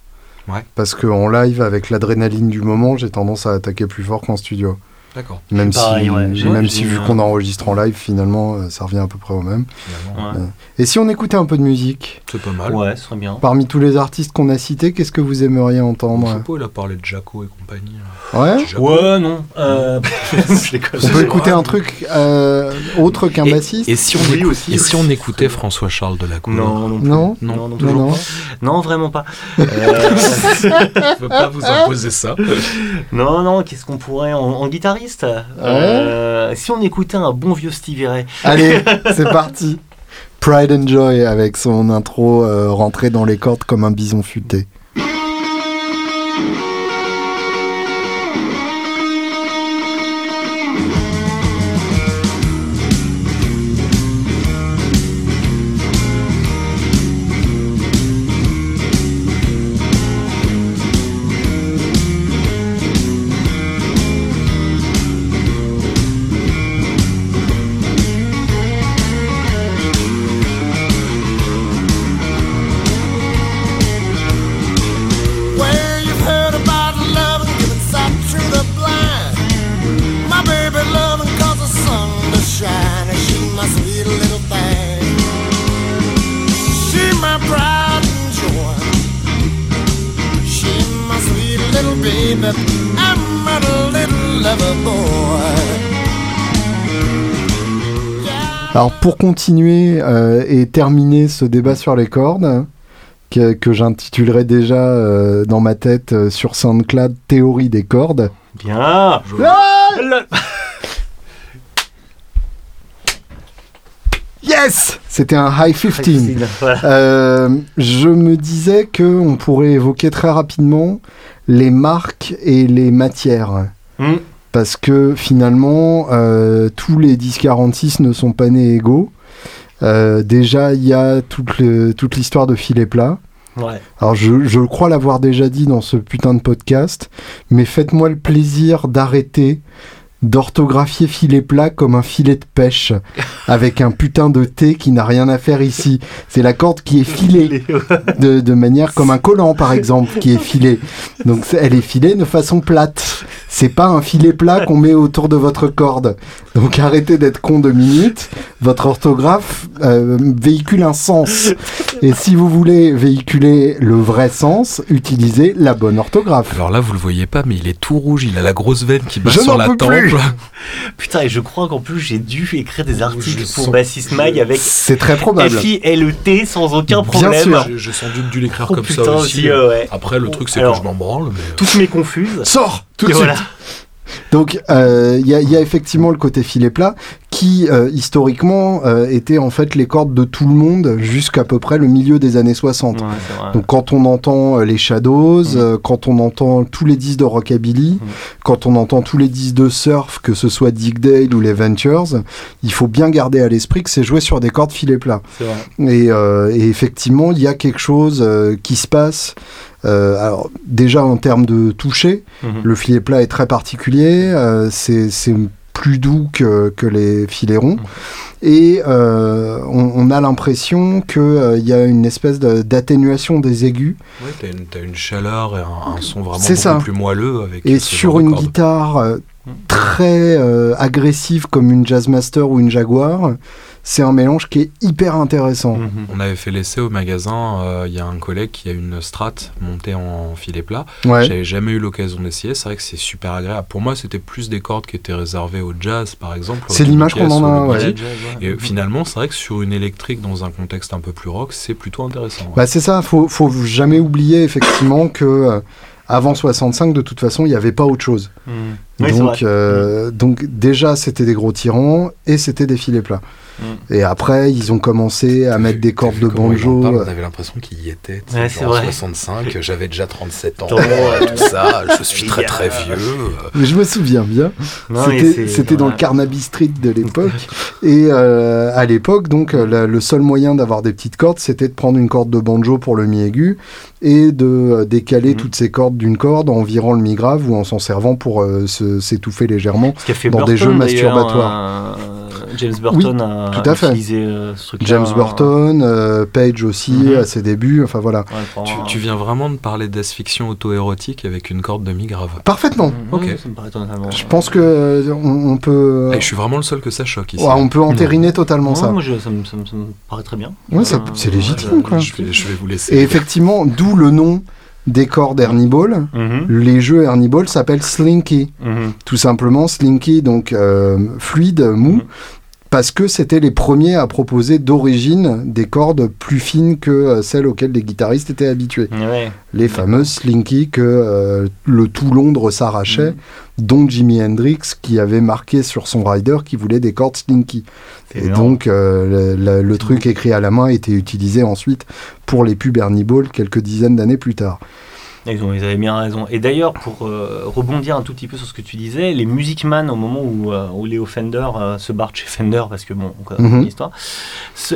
Ouais. Parce qu'en live, avec l'adrénaline du moment, j'ai tendance à attaquer plus fort qu'en studio. D'accord, Même Pareil, si, ouais. même Ouais, si vu qu'on enregistre en live, finalement, euh, ça revient à peu près au même. Ouais, Et si on écoutait un peu de musique? C'est pas mal. ouais ce serait bien. Parmi tous les artistes qu'on a cités, qu'est-ce que vous aimeriez Je sais entendre pas, il a parlé de Jaco et compagnie. Ouais? Jaco. Ouais, non. Euh. On peut écouter un truc euh, autre qu'un bassiste? et si on, Oui, aussi, et si on écoutait François-Charles de la Cour? Non, non, plus. Non? Non. non, Non, toujours non. pas. Non, vraiment pas. Euh, Je veux pas vous imposer ça. non, non, qu'est-ce qu'on pourrait en, en guitariste Euh, Si on écoutait un bon vieux Stevie Ray. Allez, c'est parti Pride and Joy avec son intro euh, rentré dans les cordes comme un bison futé. Pour continuer euh, et terminer ce débat sur les cordes, que, que j'intitulerai déjà euh, dans ma tête euh, sur SoundCloud Théorie des cordes. Bien. Le- Yes C'était un high 15. Voilà. Euh, je me disais que on pourrait évoquer très rapidement les marques et les matières. Hmm. Parce que finalement, euh, tous les 1046 ne sont pas nés égaux. Euh, déjà, il y a toute, le- toute l'histoire de filet plat. Ouais. Alors, je, je crois l'avoir déjà dit dans ce putain de podcast, mais faites-moi le plaisir d'arrêter d'orthographier filet plat comme un filet de pêche, avec un putain de T qui n'a rien à faire ici. C'est la corde qui est filée de, de manière comme un collant par exemple qui est filé. Donc elle est filée de façon plate. C'est pas un filet plat qu'on met autour de votre corde. Donc arrêtez d'être con deux minutes. Votre orthographe euh, véhicule un sens. Et si vous voulez véhiculer le vrai sens, utilisez la bonne orthographe. Alors là, vous le voyez pas, mais il est tout rouge. Il a la grosse veine qui bat Je sur la tempe. plus. Putain, et je crois qu'en plus j'ai dû écrire des articles Je pour sens- Bassist Mag avec C'est très probable. E sans aucun Bien problème. sûr. J'ai- sans doute dû l'écrire Oh comme putain ça aussi. ouais, ouais. Après, le truc, c'est que je m'en branle. Mais... euh, Toutes mes confuses. Sors tout de Et suite. voilà. Donc euh, il y, a- il y a effectivement le côté filet plat qui euh, historiquement euh, était en fait les cordes de tout le monde jusqu'à peu près le milieu des années 60. Ouais, c'est vrai. Donc quand on entend euh, les Shadows, Mm. euh, quand on entend tous les disques de rockabilly, Mm. quand on entend tous les disques de surf, que ce soit Dick Dale ou les Ventures, il faut bien garder à l'esprit que c'est joué sur des cordes filet plat. Et, et effectivement, il y a quelque chose qui se passe. euh, alors déjà en termes de toucher, Mhm. le filet plat est très particulier, euh, c'est plus doux que, que les filets ronds. Et euh, on, on a l'impression qu'il y a une espèce de- d'atténuation des aigus. Ouais, t'as une, une chaleur et un, un son vraiment beaucoup ça. plus moelleux. Avec Et sur une cordes. guitare euh, Mm. très euh, agressive comme une Jazzmaster ou une Jaguar, c'est un mélange qui est hyper intéressant. Mhm. On avait fait l'essai au magasin. euh, Il y a un collègue qui a une Strat montée en filet plat. Ouais. J'avais jamais eu l'occasion d'essayer. C'est vrai que c'est super agréable. Pour moi, c'était plus des cordes qui étaient réservées au jazz, par exemple. C'est l'image qu'on en a, ouais. Et finalement, c'est vrai que sur une électrique, dans un contexte un peu plus rock, c'est plutôt intéressant. ouais. Bah c'est ça, faut, faut jamais oublier effectivement que euh, avant 65, de toute façon, il n'y avait pas autre chose. Mhm. Oui, donc, vrai. euh, donc déjà, c'était des gros tyrans et c'était des filets plats. Mm. Et après, ils ont commencé à mettre vu- des cordes de banjo. parle On avait l'impression qu'il y était. Ouais, genre en vrai. 65, j'avais déjà 37 ans, euh, tout ça. Je suis très très vieux. Mais je me souviens bien. C'était dans le. Carnaby Street de l'époque. et euh, à l'époque, donc, euh, la- le seul moyen d'avoir des petites cordes, c'était de prendre une corde de banjo pour le mi aigu et de euh, décaler Mhm. toutes ces cordes d'une corde en virant le mi grave ou en s'en servant pour euh, se- s'étouffer légèrement. Ce qu'a fait dans Burton, des jeux masturbatoires. euh, James Burton a tout à fait. utilisé euh, ce truc-là. James Burton, euh, Page aussi Mhm. à ses débuts, enfin voilà. Ouais, pour Tu, un- tu viens vraiment de parler d'asphyxion auto-érotique avec une corde de mi grave. Parfaitement. Mhm, Ok. ouais, ça me paraît totalement- Je pense que euh, on, on peut, Et je suis vraiment le seul que ça choque ici. ouais, on peut entériner totalement Ouais, ça. moi, je- ça, me, ça me- ça me paraît très bien. Ouais, Euh, c'est légitime, ouais, quoi. Je vais, je vais vous laisser. Et effectivement, d'où le nom des cordes Ernie Ball. Mhm, Les jeux Ernie Ball s'appellent Slinky. mhm. Tout simplement, Slinky, donc euh, fluide, mou, Mhm. Parce que c'était les premiers à proposer d'origine des cordes plus fines que euh, celles auxquelles les guitaristes étaient habitués. Ouais. Les fameuses Slinky que euh, le tout Londres s'arrachait, Mhm. dont Jimi Hendrix qui avait marqué sur son rider qui voulait des cordes Slinky. Et énorme. donc euh, le, le- le truc écrit à la main était utilisé ensuite pour les pubs Ernie Ball quelques dizaines d'années plus tard. Ils, ont, ils avaient bien raison. Et d'ailleurs, pour euh, rebondir un tout petit peu sur ce que tu disais, les Music Man, au moment où, euh, où Léo Fender euh, se barre chez Fender, parce que bon, on connaît Mhm. l'histoire,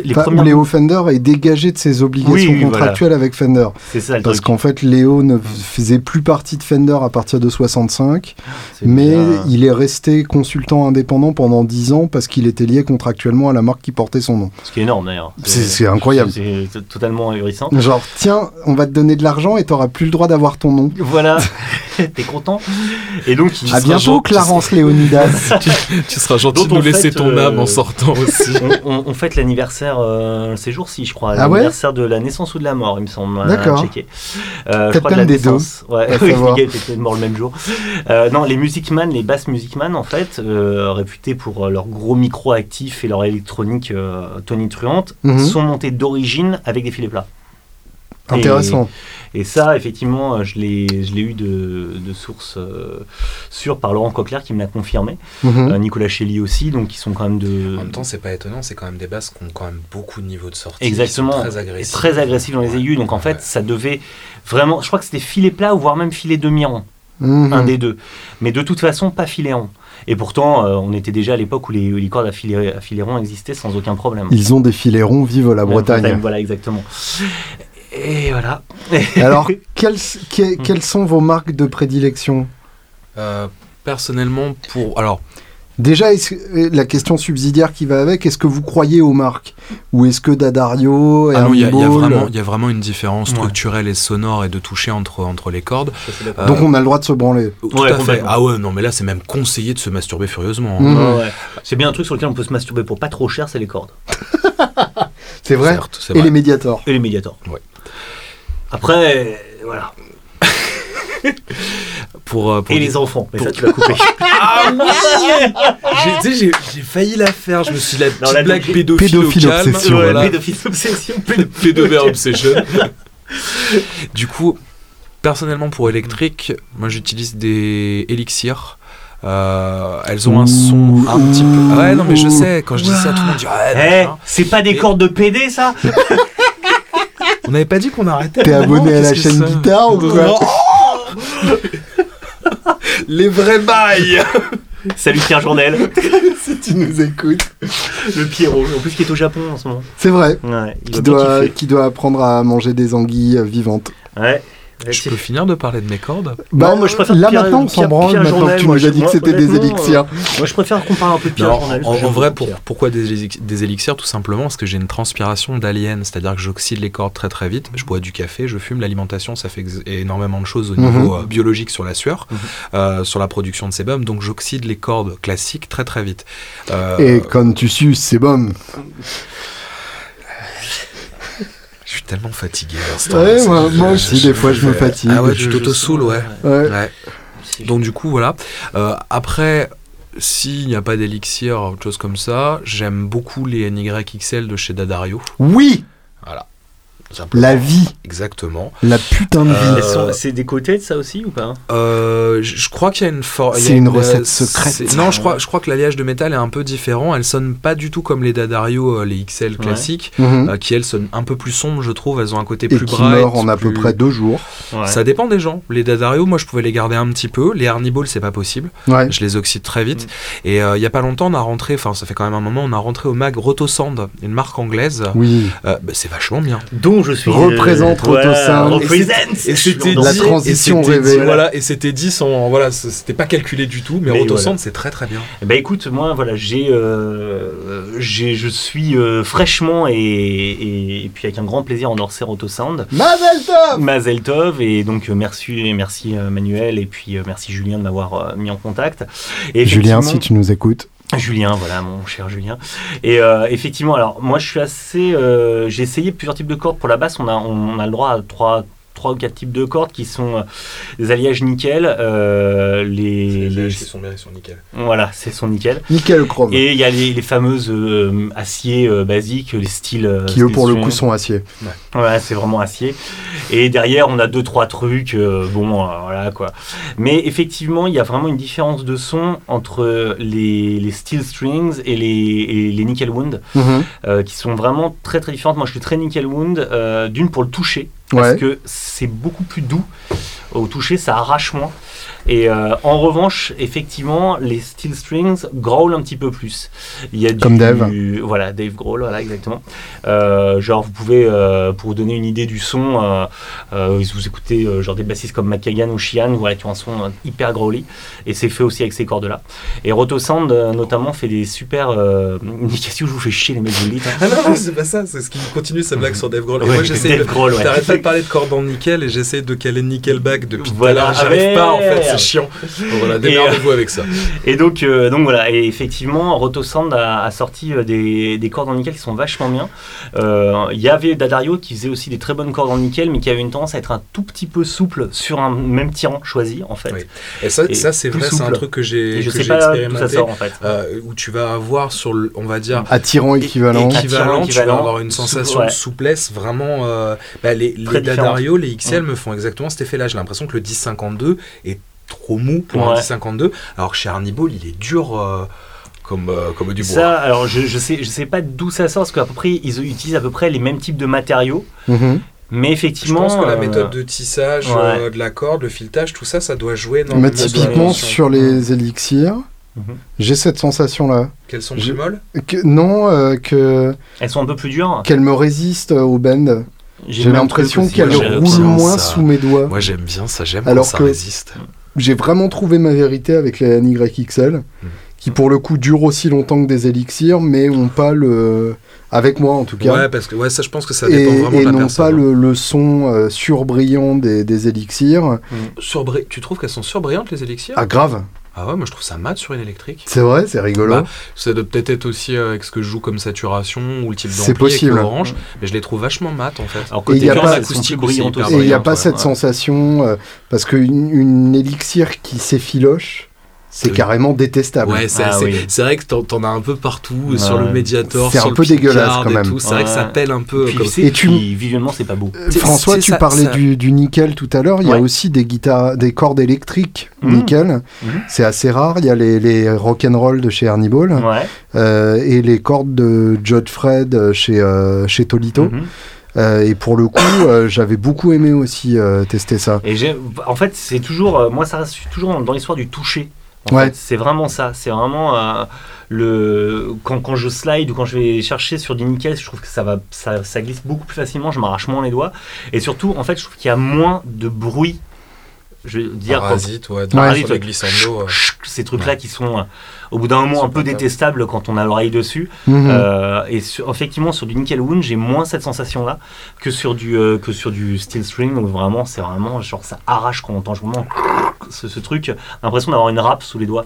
les Enfin, premières... Léo Fender est dégagé de ses obligations Oui, contractuelles avec Fender. C'est ça le Parce qu'en fait, Léo ne faisait plus partie de Fender à partir de 65, C'est mais déjà- il est resté consultant indépendant pendant 10 ans parce qu'il était lié contractuellement à la marque qui portait son nom. Ce qui est énorme d'ailleurs. C'est- incroyable. C'est c'est totalement ahurissant. Genre, tiens, on va te donner de l'argent et t'auras plus le droit d'avoir ton nom. Voilà, t'es content Et donc, il À seras bientôt. Clarence Léonidas. Tu seras gentil de nous on laisser fête, ton euh, âme en sortant aussi. on, on- on fête l'anniversaire euh, ces jours-ci, je crois. Ah ouais l'anniversaire de la naissance ou de la mort, il me semble. D'accord. Euh, je crois de la des deux. naissance. Ouais, Va oui, étaient peut-être morts le même jour. Euh, non, les Music Man, les basses Music Man, en fait, euh, réputés pour euh, leur gros micro actif et leur électronique euh, tonitruante, Mhm. sont montés d'origine avec des filets plats. Intéressant. Et ça, effectivement, je l'ai je l'ai eu de, de sources euh, sûres par Laurent Coquelaire qui me l'a confirmé. Mhm. Euh, Nicolas Chelly aussi, donc qui sont quand même de. En même temps, c'est pas étonnant, c'est quand même des basses qui ont quand même beaucoup de niveaux de sortie. Exactement. Très agressifs. très agressif dans les aigus. Donc en fait, Ouais. ça devait vraiment. Je crois que c'était filet plat ou voire même filet demi-rond, Mhm. un des deux. Mais de toute façon, pas filet rond. Et pourtant, euh, on était déjà à l'époque où les, les cordes à filet, à filet rond existaient sans aucun problème. Ils ont des filets ronds, vive la La Bretagne. Voilà, exactement. Et voilà. Alors, quelles, que- quelles sont vos marques de prédilection? Euh, personnellement, pour. Alors, Déjà, euh, la question subsidiaire qui va avec, est-ce que vous croyez aux marques? Ou est-ce que Dadario et ah non, il y, y y a vraiment une différence Ouais. structurelle et sonore et de toucher entre, entre les cordes. Ça. Euh, Donc on a le droit de se branler. Tout Ouais, à fait. Ah ouais, non, mais là, c'est même conseillé de se masturber furieusement. hein. Mm. Ouais, ouais. C'est bien un truc sur lequel on peut se masturber pour pas trop cher, c'est les cordes. C'est vrai Certes, c'est Et vrai. les médiators. Et les médiators. Ouais. Après, voilà. Pour, euh, pour Et dire- les enfants. Mais ça, tu vas couper. Ah oui J'ai- tu sais, J'ai j'ai failli la faire. Je me suis dit, la petite la blague pédophile, Pédophile au calme. obsession. Ouais, Voilà. pédophile obsession. Pédovert obsession. du coup, personnellement, pour électrique, moi j'utilise des élixirs. Euh, elles ont un son un petit peu. Ouais, non, mais je sais, quand je dis ça, tout le monde dit ouais, Eh, machin. c'est pas des Et- cordes de PD, ça? On n'avait pas dit qu'on arrêtait. T'es abonné à la chaîne guitare ou quoi Les vrais bails Salut Pierre Journel, Si tu nous écoutes. le Pierrot. En plus, qui est au Japon en ce moment. C'est vrai. Ouais, il Qui doit, kiffer. qui doit apprendre à manger des anguilles vivantes. Ouais. Je peux finir de parler de mes cordes Bah, moi, je préfère là Pierre- maintenant on s'en branle Pierre maintenant Journal, que tu nous as dit que c'était des élixirs. Moi, je préfère qu'on parle un peu de Pierre Non, Journal. en, vrai, pour, pourquoi des, élix- des élixirs Tout simplement parce que j'ai une transpiration d'alien, c'est-à-dire que j'oxyde les cordes très très vite. Je bois du café, je fume. L'alimentation, ça fait énormément de choses au Mhm. niveau euh, biologique sur la sueur, Mhm. euh, sur la production de sébum. Donc j'oxyde les cordes classiques très très vite. Euh, Et quand tu suces, c'est bon. Je suis tellement fatigué. à Ouais, moi, moi aussi, des fois, je me fatigue. Ah ouais, tu sens, ouais. Ouais. ouais. Donc du coup, voilà. Euh, après, s'il n'y a pas d'élixir, autre chose comme ça, j'aime beaucoup les NYXL de chez Dadario. Oui, Voilà. Simplement. la vie, Exactement. la putain de vie. Euh, C'est des côtés de ça aussi ou pas? Euh, je je crois qu'il y a une for- il y a C'est une euh, recette secrète. c'est- Non, je crois, je crois que l'alliage de métal est un peu différent. Elle sonne pas du tout comme les Dadario, euh, les XL classiques, Mhm. euh, qui elles sonnent un peu plus sombres, je trouve. Elles ont un côté Et plus qui bright. en à peu près deux jours. Ouais. Ça dépend des gens. Les Dadario, moi, je pouvais les garder un petit peu. Les Harniball, c'est pas possible. Ouais. Je les oxyde très vite. Mm. Et euh, il y a pas longtemps, on a rentré, enfin, ça fait quand même un moment, on a rentré au mag Rotosand, une marque anglaise. Oui. Euh, bah, c'est vachement bien. Je suis. Représente Voilà, Rotosin. Represent. Et c'était La transition et c'était dit, rêvée. Voilà, et c'était dit sans, voilà, c'était pas calculé du tout, mais, Mais voilà. c'est très très bien. Ben écoute, moi voilà, j'ai, euh, j'ai, je suis euh, fraîchement et, et, et puis avec un grand plaisir en Orser Autosound. Mazel tov Mazel Tov et donc euh, merci, merci euh, Manuel et puis euh, merci Julien de m'avoir euh, mis en contact. Et Julien, si tu nous écoutes. Julien, voilà, mon cher Julien. Et euh, effectivement, alors moi je suis assez. euh, j'ai essayé plusieurs types de cordes pour la basse. On a, on a le droit à trois, trois ou quatre types de cordes qui sont euh, des alliages nickel. euh, les, les- sont bien, ils sont nickel. voilà, c'est son nickel. Nickel chrome. Et il y a les, les fameuses euh, aciers euh, basiques, les styles. euh, qui eux pour le coup sont acier. Ouais, c'est vraiment acier. Et derrière, on a deux trois trucs, euh, bon, euh, voilà quoi. Mais effectivement, il y a vraiment une différence de son entre les, les steel strings et les, et les nickel wound, Mhm. euh, qui sont vraiment très très différentes. Moi, je suis très nickel wound, euh, d'une pour le toucher, parce que c'est beaucoup plus doux. Au toucher, ça arrache moins. Et euh, en revanche, effectivement, les steel strings growlent un petit peu plus. Il y a du, Comme Dave. Voilà, Dave growl, voilà, exactement. Euh, genre, vous pouvez, euh, pour vous donner une idée du son, euh, euh, vous écoutez euh, genre des bassistes comme McKagan ou Sheehan, voilà, qui ont un son euh, hyper growly. Et c'est fait aussi avec ces cordes-là. Et Rotosound, euh, notamment, fait des super. Euh... Qu'est-ce que je vous fais chier, les mecs, dites hein Ah non, non, c'est pas ça, c'est ce qui continue sa blague sur Dave Grohl. Et Ouais, moi, j'essaie Dave de. Grohl, ouais. T'arrêtes pas de parler de cordes en nickel et j'essaie de caler Nickelback depuis Voilà. tout à l'heure. J'arrive pas en fait, c'est chiant. Donc voilà, démerdez-vous avec ça. Et donc, euh, donc voilà, et effectivement, Rotosound a, a sorti euh, des, des cordes en nickel qui sont vachement bien. Euh, Il y avait Dadario qui faisait aussi des très bonnes cordes en nickel, mais qui avait une tendance à être un tout petit peu souple sur un même tirant choisi, en fait. Oui. Et ça, Et ça c'est vrai, c'est un truc que j'ai Et je que sais j'ai pas d'où ça expérimenté. sort, en fait. euh, où tu vas avoir sur, le, on va dire, Attirant équivalent. équivalent, tu vas avoir une souple, sensation ouais. de souplesse vraiment. euh, bah, les les. Dadario, les XL me font exactement cet effet-là. J'ai l'impression que le 1052 est trop mou pour un Ouais. 1052, alors que chez Arniball, il est dur euh, comme, euh, comme du bois. Ça, alors je, je sais, je sais pas d'où ça sort, parce qu'à peu près, ils utilisent à peu près les mêmes types de matériaux, Mhm. mais Je effectivement. pense que la euh, méthode de tissage, ouais. euh, de la corde, le filetage, tout ça, ça doit jouer dans Mais le- typiquement sur les élixirs, Mhm. j'ai cette sensation-là. Qu'elles sont Je- plus molles Que, non, euh, que Elles sont un peu plus dures. qu'elle me résiste euh, au bend. J'ai l'impression qu'elle roule moins ça. sous mes doigts. Moi j'aime bien ça, j'aime Alors quand ça que- résiste. j'ai vraiment trouvé ma vérité avec la NYXL, qui pour le coup dure aussi longtemps que des élixirs, mais ont pas le. Avec moi en tout cas. Ouais, parce que ouais, ça, je pense que ça et dépend vraiment et de la non personne. pas le, le son euh, surbrillant des, des élixirs. Surbri- Tu trouves qu'elles sont surbrillantes les élixirs? Ah, grave Ah ouais, moi je trouve ça mat sur une électrique. C'est vrai, c'est rigolo. Bah, Ça doit peut-être être aussi euh, avec ce que je joue comme saturation ou le type C'est d'ampli orange, mais je les trouve vachement mat en fait. Alors Et il côté y a pas- acoustique aussi, aussi. Et il n'y a pas ouais, cette ouais. sensation, euh, parce qu'une une élixir qui s'effiloche, c'est Oui. carrément détestable. Ouais, c'est Ah oui. vrai que t'en t'en as un peu partout, Ouais. sur le Mediator, C'est sur un le peu dégueulasse, quand même. C'est vrai que ça pèle un peu. Puis, comme- Et tu- puis visuellement, c'est pas beau. Euh, François, tu ça- parlais ça- Du, du nickel tout à l'heure. Il y a aussi des guitares, des cordes électriques Mhm. nickel. Mhm. C'est assez rare. Il y a les, les rock'n'roll de chez Ernie Ball Ouais. euh, et les cordes de Judge Fred euh, chez, euh, chez Tolito. Euh, et pour le coup, euh, j'avais beaucoup aimé aussi euh, tester ça. Et en fait, c'est toujours, euh, moi, ça reste toujours dans l'histoire du toucher. Ouais. c'est vraiment ça. C'est vraiment euh, le quand, quand je slide ou quand je vais chercher sur du nickel, je trouve que ça va, ça, ça glisse beaucoup plus facilement. Je m'arrache moins les doigts. Et surtout, en fait, je trouve qu'il y a moins de bruit. Je veux dire, Parasite, ouais, Parasite, ouais. glissando. ouais. ces trucs-là Ouais. qui sont, euh, au bout d'un moment, un peu détestables quand on a l'oreille dessus. Mhm. Euh, et sur- effectivement, sur du Nickel Wound, j'ai moins cette sensation-là que sur du euh, que sur du Steel String. Donc vraiment, c'est vraiment genre ça arrache quand on entend vraiment ce, ce truc. L'impression d'avoir une râpe sous les doigts.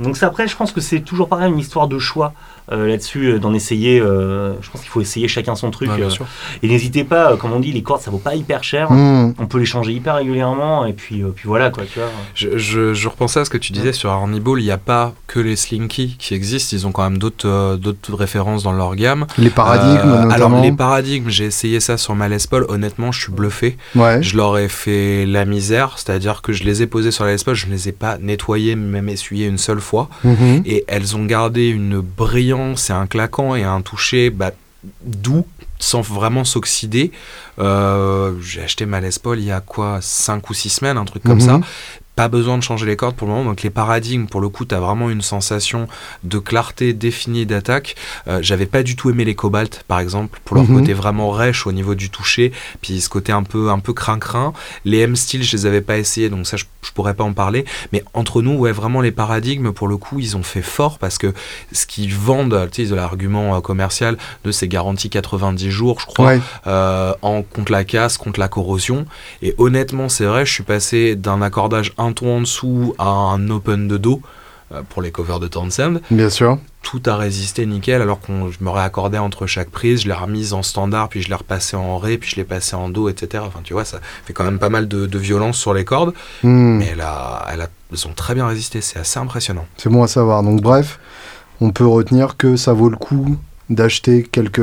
Donc ça, après, je pense que c'est toujours pareil une histoire de choix euh, là-dessus, euh, d'en essayer. euh, je pense qu'il faut essayer chacun son truc. Ouais, bien euh, sûr. et n'hésitez pas, euh, comme on dit, les cordes ça vaut pas hyper cher. Mhm. On peut les changer hyper régulièrement et puis euh, puis voilà quoi, tu vois. Je, je- je repensais à ce que tu disais sur Arnie Ball, il n'y a pas que les Slinky qui existent, ils ont quand même d'autres euh, d'autres références dans leur gamme. Les paradigmes, Euh, notamment. Alors les paradigmes, j'ai essayé ça sur ma Les Paul, honnêtement je suis bluffé. ouais. Je leur ai fait la misère, c'est-à-dire que je les ai posés sur la Paul, je ne les ai pas nettoyés, même essuyés une seule fois. Mhm. Et elles ont gardé une et un claquant et un toucher bah, doux sans vraiment s'oxyder. Euh, J'ai acheté ma Les Paul il y a quoi 5 ou 6 semaines, un truc comme Mhm. ça. Pas besoin de changer les cordes pour le moment. Donc les paradigmes, pour le coup, tu as vraiment une sensation de clarté définie d'attaque. Euh, J'avais pas du tout aimé les Cobalt, par exemple, pour leur Mhm. côté vraiment rêche au niveau du toucher, puis ce côté un peu un peu crin-crin. Les M-Steel, je les avais pas essayés, donc ça, je, je pourrais pas en parler. Mais entre nous, ouais, vraiment les paradigmes, pour le coup, ils ont fait fort parce que ce qu'ils vendent, tu sais, de l'argument euh, commercial de c'est garanti 90 jours, je crois, Ouais. euh, en, contre la casse, contre la corrosion. Et honnêtement, c'est vrai, je suis passé d'un accordage un ton en dessous à un open de dos euh, pour les covers de Townsend. Bien sûr. Tout a résisté nickel, alors qu'on je me réaccordais entre chaque prise, je l'ai remise en standard, puis je l'ai repassé en ré, puis je l'ai passé en do, etc. Enfin, tu vois, ça fait quand même pas mal de, de violence sur les cordes, Mhm. mais elle a, elle a, elles ont très bien résisté, c'est assez impressionnant. C'est bon à savoir. Donc bref, on peut retenir que ça vaut le coup d'acheter quelques,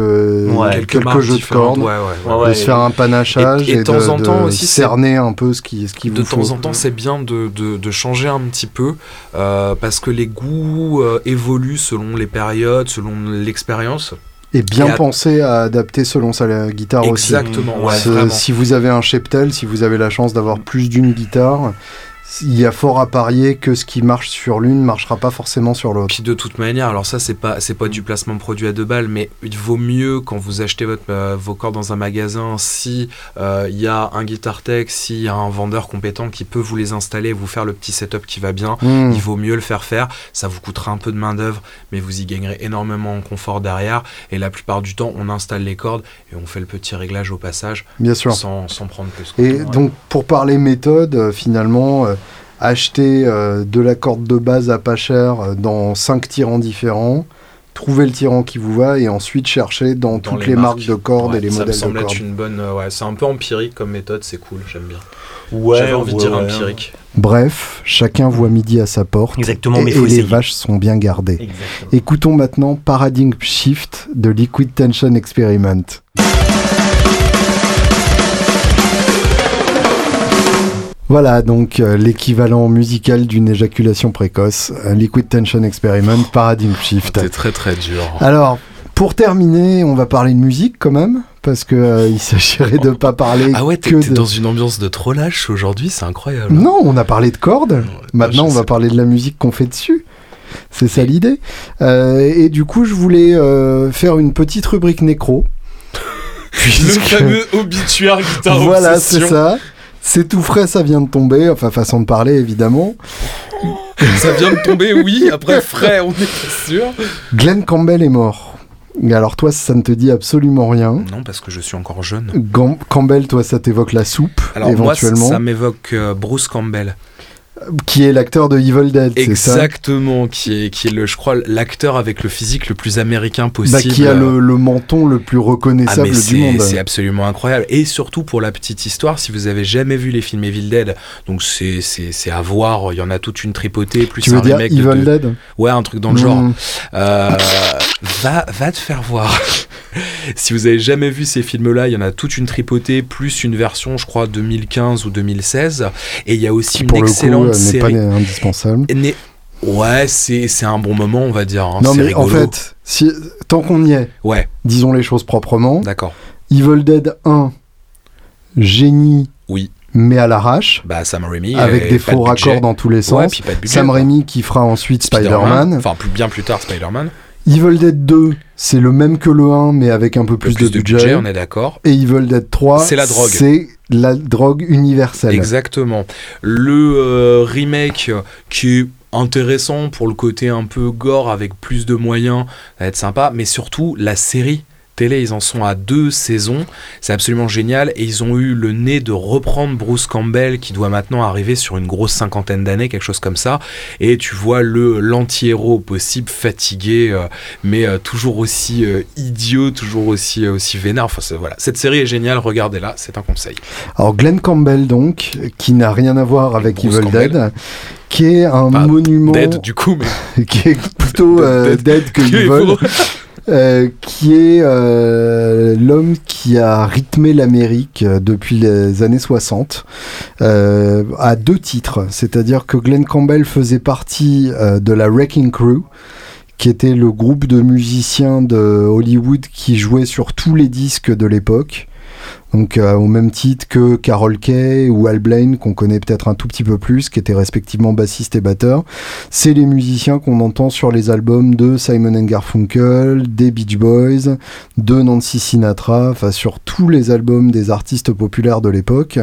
quelques, jeux de cordes, ouais, ouais, ouais. Ouais, de se faire un panachage Et- et, et de temps de, en temps de aussi, cerner un peu ce qui, ce qui de vous temps faut. en temps, c'est bien de, de- de changer un petit peu euh, parce que les goûts euh, évoluent selon les périodes, selon l'expérience. Et bien et penser à adapter selon sa la guitare aussi. Exactement, vraiment. si vous avez un cheptel, si vous avez la chance d'avoir plus d'une guitare, il y a fort à parier que ce qui marche sur l'une marchera pas forcément sur l'autre. Puis de toute manière, alors ça c'est pas c'est pas du placement produit à deux balles, mais il vaut mieux quand vous achetez votre, euh, vos cordes dans un magasin si euh, il y a un guitar tech, s'il y a un vendeur compétent qui peut vous les installer, vous faire le petit setup qui va bien. Hmm. Il vaut mieux le faire faire. Ça vous coûtera un peu de main d'œuvre, mais vous y gagnerez énormément en confort derrière. Et la plupart du temps, on installe les cordes et on fait le petit réglage au passage Bien sûr. sans, sans prendre plus. Et donc, pour parler méthode, euh, finalement, euh, acheter euh, de la corde de base à pas cher euh, dans cinq tirants différents, trouver le tirant qui vous va et ensuite chercher dans, Dans toutes les, marques. de cordes Ouais, et les ça modèles me semble de être cordes. une bonne. euh, ouais, c'est un peu empirique comme méthode, c'est cool, j'aime bien. Ouais, J'avais envie de dire ouais. empirique. Bref, chacun voit midi à sa porte. Exactement, et, mais et faut les vaches sont bien gardées. Exactement. Écoutons maintenant Paradigm Shift de Liquid Tension Experiment. Voilà donc euh, l'équivalent musical d'une éjaculation précoce, un Liquid Tension Experiment, Paradigm Shift. T'es très très dur. Alors, pour terminer, on va parler de musique quand même, parce que euh, il s'agirait de pas parler Ah ouais, t'es que t'es de... dans une ambiance de trollage aujourd'hui, c'est incroyable. Non, on a parlé de cordes. Maintenant, on va parler de la musique qu'on fait dessus. C'est ça l'idée. Euh, et du coup, je voulais euh, faire une petite rubrique nécro. Le Puisque- fameux obituaire guitare Voilà, c'est ça. C'est tout frais, ça vient de tomber. Enfin, façon de parler, évidemment. Ça vient de tomber, oui. Après, frais, on est pas sûr. Glenn Campbell est mort. Mais alors, toi, ça ne te dit absolument rien. Non, parce que je suis encore jeune. Gam- Campbell, toi, ça t'évoque la soupe, Alors moi, éventuellement. ça m'évoque euh, Bruce Campbell. Qui est l'acteur de Evil Dead, ça Exactement, qui est, qui est le, je crois, l'acteur avec le physique le plus américain possible. bah, Qui a le, le menton le plus Ah, reconnaissable du monde. c'est absolument incroyable. Et surtout pour la petite histoire, si vous avez jamais vu les films Evil Dead, donc c'est c'est- c'est à voir, il y en a toute une tripotée, plus Tu veux un dire remake Evil Dead Ouais, un truc dans le genre. Euh, va, va te faire voir. si vous avez jamais vu ces films-là, il y en a toute une tripotée, plus une version, je crois, 2015 ou 2016. Et il y a aussi Qui, une pour le coup, excellente euh, n'est pas série. indispensable. Né- Ouais, c'est c'est un bon moment, on va dire. hein, non, mais en fait, si, tant qu'on y est, Ouais, disons les choses proprement. d'accord. Evil Dead 1, génie, Oui. mais à l'arrache, Bah, Sam Raimi. avec des de faux raccords dans tous les sens. budget. Sam. Raimi qui fera ensuite Spider-Man. Enfin, plus, bien plus tard, Spider-Man. Evil Dead 2, c'est le même que le 1, mais avec un peu plus, plus de budget. on est d'accord. Et Evil Dead 3, C'est la drogue. C'est la drogue universelle. Exactement. Le euh, remake qui est intéressant pour le côté un peu gore avec plus de moyens, ça va être sympa, mais surtout la série télé, ils en sont à deux saisons, c'est absolument génial et ils ont eu le nez de reprendre Bruce Campbell qui doit maintenant arriver sur une grosse cinquantaine d'années, quelque chose comme ça, et tu vois le l'anti-héros possible, fatigué, euh, mais euh, toujours aussi euh, idiot, toujours aussi, aussi vénère, enfin voilà, cette série est géniale, regardez-la, c'est un conseil. Alors Glenn Campbell donc, qui n'a rien à voir avec Evil Campbell. Dead, qui est un monument, Dead du coup, mais qui est plutôt Dead. dead que Evil. Euh, qui est euh, l'homme qui a rythmé l'Amérique euh, depuis les années 60 euh, à deux titres. C'est-à-dire que Glenn Campbell faisait partie de la Wrecking Crew qui était le groupe de musiciens de Hollywood qui jouait sur tous les disques de l'époque. Donc euh, au même titre que Carol Kay ou Al Blaine qu'on connaît peut-être un tout petit peu plus, qui étaient respectivement bassistes et batteurs. C'est les musiciens qu'on entend sur les albums de Simon Garfunkel, des Beach Boys, de Nancy Sinatra, enfin sur tous les albums des artistes populaires de l'époque.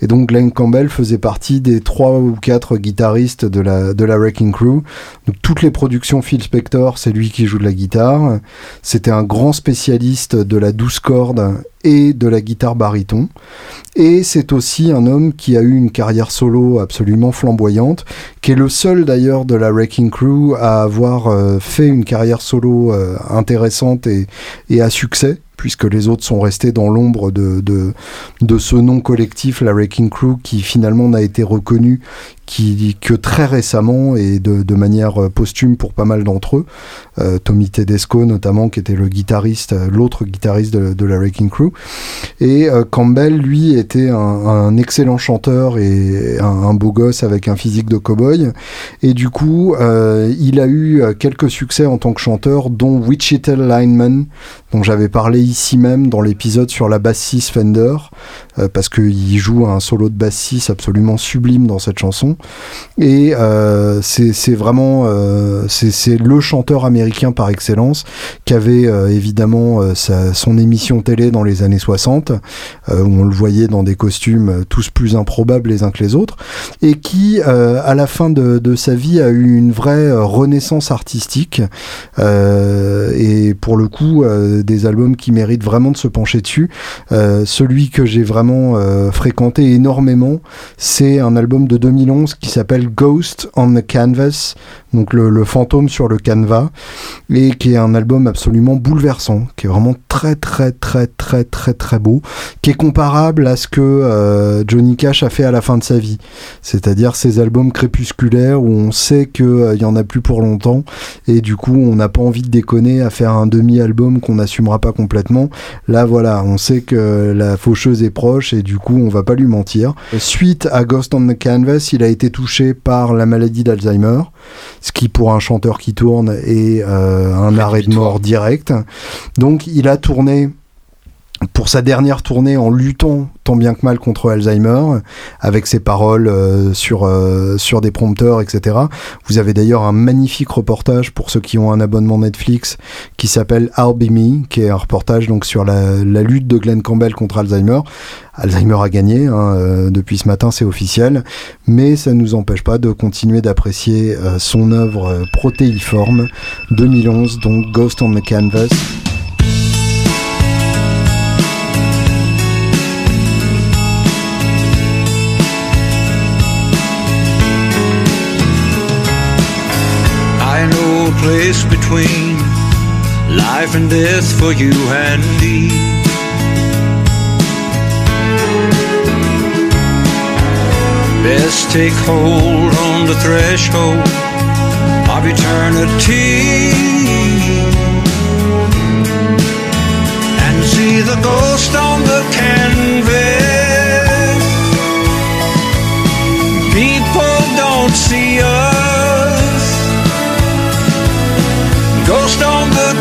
Et donc Glenn Campbell faisait partie des trois ou quatre guitaristes de la, de la Wrecking Crew. Donc toutes les productions Phil Spector, c'est lui qui joue de la guitare. C'était un grand spécialiste de la douce corde et de la guitare baryton. Et c'est aussi un homme qui a eu une carrière solo absolument flamboyante, qui est le seul d'ailleurs de la Wrecking Crew à avoir euh, fait une carrière solo euh, intéressante et, et à succès puisque les autres sont restés dans l'ombre de, ce nom collectif, la Wrecking Crew, qui finalement n'a été reconnu qui, que très récemment et de, manière euh, posthume pour pas mal d'entre eux. Euh, Tommy Tedesco notamment, qui était le guitariste, euh, l'autre guitariste de, la Wrecking Crew. Et Campbell, lui, était un, excellent chanteur et un, beau gosse avec un physique de cow-boy. Et du coup, il a eu quelques succès en tant que chanteur, dont Wichita Lineman, dont j'avais parlé ici même dans l'épisode sur la basse 6 Fender, euh, parce qu'il joue un solo de basse 6 absolument sublime dans cette chanson. Et euh, c'est vraiment euh, c'est le chanteur américain par excellence qui avait euh, évidemment sa- son émission télé dans les années 60 euh, où on le voyait dans des costumes tous plus improbables les uns que les autres et qui à la fin de, de sa vie a eu une vraie renaissance artistique et pour le coup euh, des albums qui méritent vraiment de se pencher dessus. Euh, celui que j'ai vraiment euh, fréquenté énormément c'est un album de 2011 qui s'appelle Ghost on the Canvas, donc le, fantôme sur le canevas, et qui est un album absolument bouleversant, qui est vraiment très très très très très très beau, qui est comparable à ce que euh, Johnny Cash a fait à la fin de sa vie, c'est-à-dire ces albums crépusculaires où on sait qu'il y en a plus pour longtemps, et du coup on n'a pas envie de déconner à faire un demi-album qu'on n'assumera pas complètement. Là voilà, on sait que la faucheuse est proche, et du coup on va pas lui mentir. Suite à Ghost on the Canvas, il a été touché par la maladie d'Alzheimer, ce qui pour un chanteur qui tourne est euh, un arrêt de mort direct. Donc il a tourné pour sa dernière tournée en luttant tant bien que mal contre Alzheimer, avec ses paroles euh, sur, euh, sur des prompteurs, etc. Vous avez d'ailleurs un magnifique reportage pour ceux qui ont un abonnement Netflix qui s'appelle I'll Be Me, qui est un reportage donc sur la, lutte de Glenn Campbell contre Alzheimer. Alzheimer a gagné, hein, euh, depuis ce matin c'est officiel, mais ça ne nous empêche pas de continuer d'apprécier son œuvre protéiforme 2011, donc Ghost on the Canvas. Place between life and death for you and me. Best take hold on the threshold of eternity and see the ghost on the canvas. People don't see us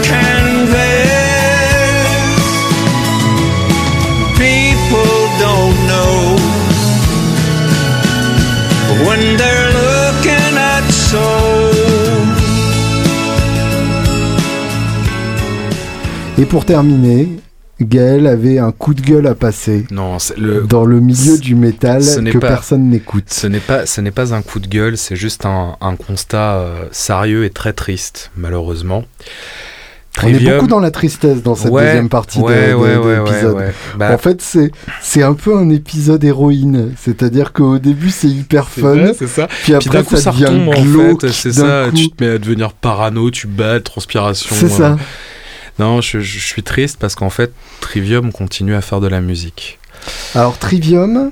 canvas. People don't know when they're looking at soul. Et pour terminer, Gaël avait un coup de gueule à passer Non, c'est le, dans le milieu du métal que pas- personne n'écoute. Ce n'est pas, ce n'est pas un coup de gueule, c'est juste un, un constat euh, sérieux et très triste, malheureusement. On est beaucoup dans la tristesse dans cette Ouais, deuxième partie de- ouais, de, ouais, de ouais, ouais, l'épisode. Bah, En fait, c'est c'est un peu un épisode héroïne, c'est-à-dire qu'au début c'est hyper fun, vrai, c'est ça. puis Puis après coup, ça ça devient retombe en glauque. fait. C'est ça, coup. tu te mets à devenir parano, tu bats, transpiration. C'est ça. euh. Non, je, je suis triste parce qu'en fait, Trivium continue à faire de la musique. Alors Trivium,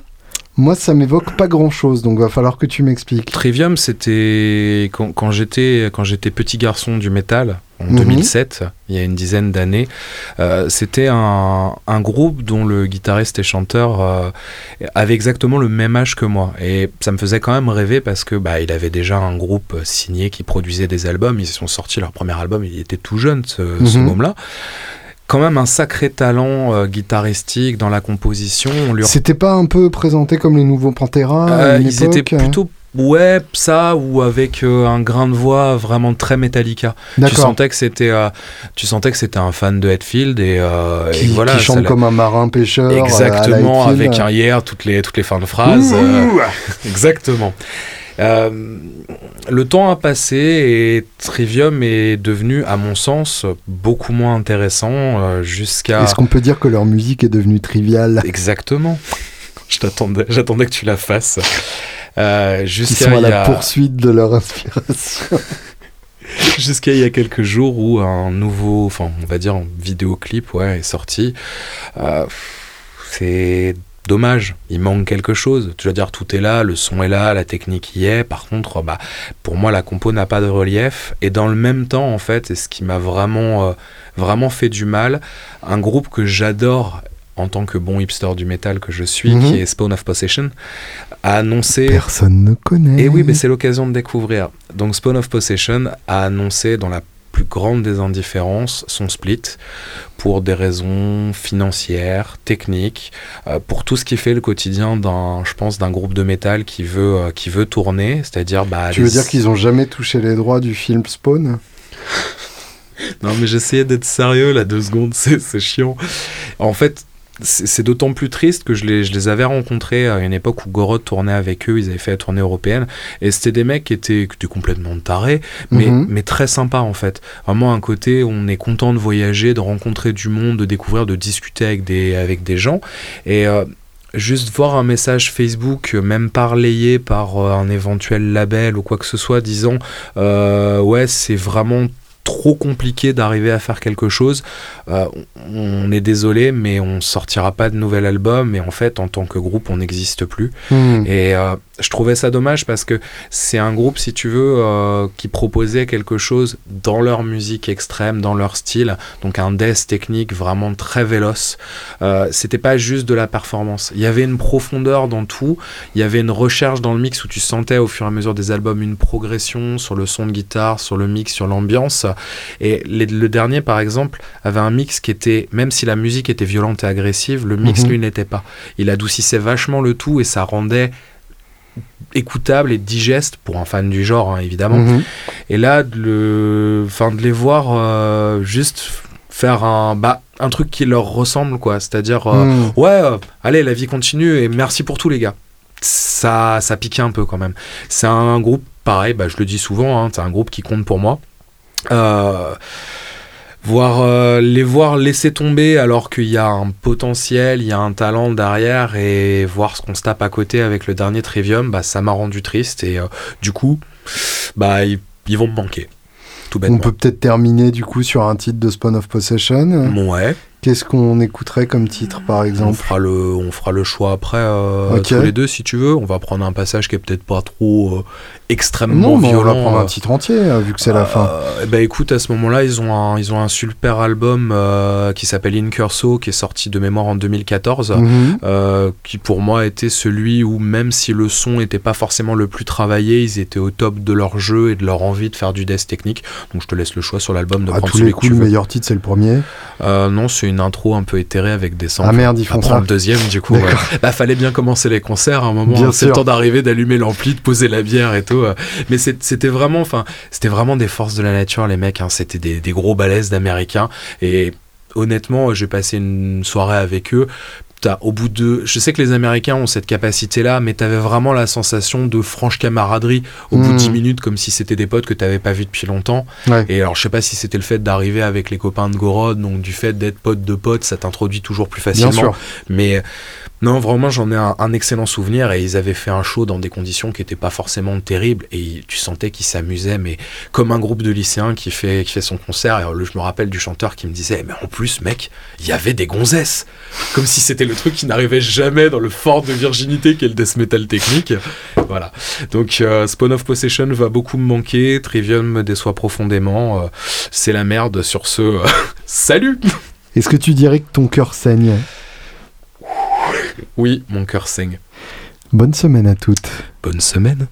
moi ça m'évoque pas grand-chose, donc va falloir que tu m'expliques. Trivium, c'était quand, quand j'étais quand j'étais petit garçon du métal en Mhm. 2007, il y a une dizaine d'années. euh, c'était un, un groupe dont le guitariste et chanteur euh, avait exactement le même âge que moi, et ça me faisait quand même rêver parce que bah il avait déjà un groupe signé qui produisait des albums. Ils ont sorti leur premier album, il était tout jeune ce, ce Mhm. Quand même un sacré talent euh, guitaristique dans la composition. Lui C'était pas un peu présenté comme les nouveaux Pantera euh, ils époque, étaient hein plutôt ouais ça ou avec euh, un grain de voix vraiment très Metallica. Tu sentais que c'était euh, tu sentais que c'était un fan de Hetfield et, et voilà qui chante comme un marin pêcheur. exactement avec un hier toutes les toutes les fins de phrases euh, exactement. Euh, le temps a passé et Trivium est devenu, à mon sens, beaucoup moins intéressant euh, jusqu'à. Est-ce qu'on peut dire que leur musique est devenue triviale? Exactement. Je t'attendais, j'attendais que tu la fasses. Euh, Ils jusqu'à sont à la a- poursuite de leur inspiration. jusqu'à il y a quelques jours où un nouveau, enfin on va dire un vidéoclip, ouais, est sorti. Euh, c'est dommage, il manque quelque chose. Tu vas dire tout est là, le son est là, la technique y est. Par contre, bah pour moi la compo n'a pas de relief. Et dans le même temps, en fait, et ce qui m'a vraiment, euh, vraiment fait du mal, un groupe que j'adore en tant que bon hipster du métal que je suis, Mhm. qui est Spawn of Possession, a annoncé Personne ne connaît. et oui, mais c'est l'occasion de découvrir. Donc Spawn of Possession a annoncé dans la plus grande des indifférences son split pour des raisons financières, techniques, euh, pour tout ce qui fait le quotidien d'un, je pense, d'un groupe de métal qui veut, euh, qui veut tourner, c'est-à-dire bah. Tu les- veux dire qu'ils ont jamais touché les droits du film Spawn? Non, mais j'essayais d'être sérieux là deux secondes, c'est chiant. En fait, c'est d'autant plus triste que je les, je les avais rencontrés à une époque où Gorod tournait avec eux, ils avaient fait la tournée européenne, et c'était des mecs qui étaient, qui étaient complètement tarés, mais, Mhm. mais très sympas en fait. Vraiment un côté, on est content de voyager, de rencontrer du monde, de découvrir, de discuter avec des, avec des gens, et... euh, Juste voir un message Facebook, même pas relayé par euh, un éventuel label ou quoi que ce soit, disant euh, ouais c'est vraiment trop compliqué d'arriver à faire quelque chose. Euh, on est désolé, mais on sortira pas de nouvel album. Et en fait, en tant que groupe, on n'existe plus. Hmm. Et, euh, je trouvais ça dommage parce que c'est un groupe, si tu veux, euh, qui proposait quelque chose dans leur musique extrême, dans leur style, donc un death technique vraiment très véloce. Euh, C'était pas juste de la performance. Il y avait une profondeur dans tout. Il y avait une recherche dans le mix où tu sentais au fur et à mesure des albums une progression sur le son de guitare, sur le mix, sur l'ambiance. Et les- le dernier, par exemple, avait un mix qui était, même si la musique était violente et agressive, le mix Mhm. lui n'était pas. Il adoucissait vachement le tout et ça rendait écoutable et digeste pour un fan du genre hein, évidemment. Mhm. et là de, le, de les voir euh, juste faire un bah un truc qui leur ressemble quoi. C'est à dire Mhm. ouais euh, allez la vie continue et merci pour tout les gars. Ça ça piquait un peu quand même. C'est un groupe pareil bah, je le dis souvent hein, c'est un groupe qui compte pour moi. Euh, voir euh, les voir laisser tomber alors qu'il y a un potentiel, il y a un talent derrière et voir ce qu'on se tape à côté avec le dernier Trivium, bah ça m'a rendu triste et euh, du coup, bah ils, ils vont me manquer. Tout On peut peut-être terminer du coup sur un titre de Spawn of Possession. Ouais, Qu'est-ce qu'on écouterait comme titre par on exemple fera le on fera le choix après euh, tous les deux si tu veux. On va prendre un passage qui est peut-être pas trop euh, extrêmement Non, mais on violent. va prendre euh, un titre entier euh, vu que c'est la fin. Euh, ben écoute, à ce moment-là, ils ont un, ils ont un super album euh, qui s'appelle In Curso, qui est sorti de mémoire en 2014, Mhm. euh, qui pour moi était celui où même si le son n'était pas forcément le plus travaillé, ils étaient au top de leur jeu et de leur envie de faire du death technique. Donc je te laisse le choix sur l'album de À prendre tous les coups, le meilleur titre c'est le premier. Euh, non, c'est une intro un peu éthérée avec des samples. Ah merde, ils On font ça. le deuxième du coup. ouais. Bah fallait bien commencer les concerts à un moment. Hein. C'est le temps d'arriver, d'allumer l'ampli, de poser la bière et tout. euh. Mais c'était vraiment, enfin, c'était vraiment des forces de la nature les mecs. hein. C'était des, des gros balaises d'américains et honnêtement, j'ai passé une soirée avec eux. Au bout de, je sais que les Américains ont cette capacité-là, mais t'avais vraiment la sensation de franche camaraderie au bout de Mm. 10 minutes, comme si c'était des potes que t'avais pas vus depuis longtemps. Ouais. Et alors, je sais pas si c'était le fait d'arriver avec les copains de Gorod, donc du fait d'être pote de pote, ça t'introduit toujours plus facilement. Bien sûr. Mais non, vraiment, j'en ai un, excellent souvenir et ils avaient fait un show dans des conditions qui n'étaient pas forcément terribles et tu sentais qu'ils s'amusaient, mais comme un groupe de lycéens qui fait, son concert. Et je me rappelle du chanteur qui me disait, mais en plus, mec, il y avait des gonzesses. Comme si c'était le truc qui n'arrivait jamais dans le fort de virginité qu'est le death metal technique. Voilà. Donc, euh, Spawn of Possession va beaucoup me manquer. Trivium me déçoit profondément. Euh, C'est la merde sur ce. euh, Salut! Est-ce que tu dirais que ton cœur saigne? Oui, mon cœur saigne. Bonne semaine à toutes. Bonne semaine.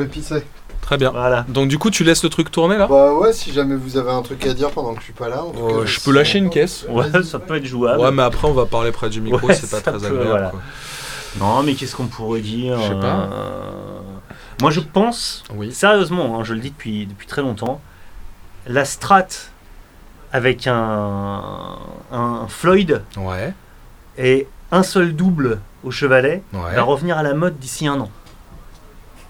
Vais pisser. Très bien. Voilà. Donc du coup, tu laisses le truc tourner là Bah ouais, si jamais vous avez un truc à dire pendant que je suis pas là. en tout Euh, cas, Je peux lâcher une caisse. Ouais, ça peut être jouable. Ouais, mais après, on va parler près du micro, Ouais, c'est pas ça très peut, agréable. voilà. quoi. Non, mais qu'est-ce qu'on pourrait dire Je sais pas. euh, Moi, je pense, Oui. sérieusement, hein, je le dis depuis, depuis très longtemps, la strat avec un, un Floyd Ouais. et un seul double au chevalet Ouais. va revenir à la mode d'ici un an.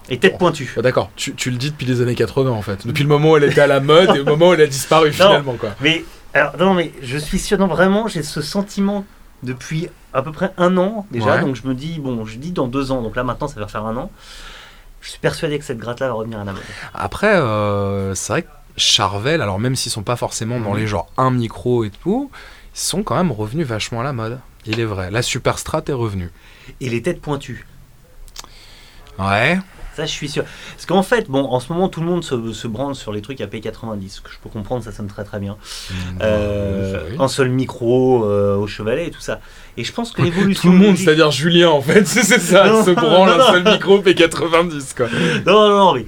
Et tête pointue. Ah, D'accord, tu, tu le dis depuis les années 80 en fait. Depuis le moment où elle était à la mode et au moment où elle a disparu finalement quoi. Mais, alors, non, mais je suis sûr, non, vraiment, j'ai ce sentiment depuis à peu près un an déjà. Ouais. Donc je me dis, bon, je dis dans deux ans, donc là maintenant ça va faire un an. Je suis persuadé que cette gratte-là va revenir à la mode. Après, euh, c'est vrai que Charvel, alors même s'ils sont pas forcément dans les genres un micro et tout, ils sont quand même revenus vachement à la mode. Il est vrai. La Super Strat est revenue. Et les têtes pointues. Ouais. Ça, je suis sûr. Parce qu'en fait, bon, en ce moment, tout le monde se, se branle sur les trucs à P90. Ce que je peux comprendre, ça sonne très très bien. Euh, Oui. Un seul micro euh, au chevalet et tout ça. Et je pense que l'évolution. Tout le monde, c'est-à-dire Julien en fait, c'est ça, Non, se branle non, un seul micro P90 quoi. Non, non, non, mais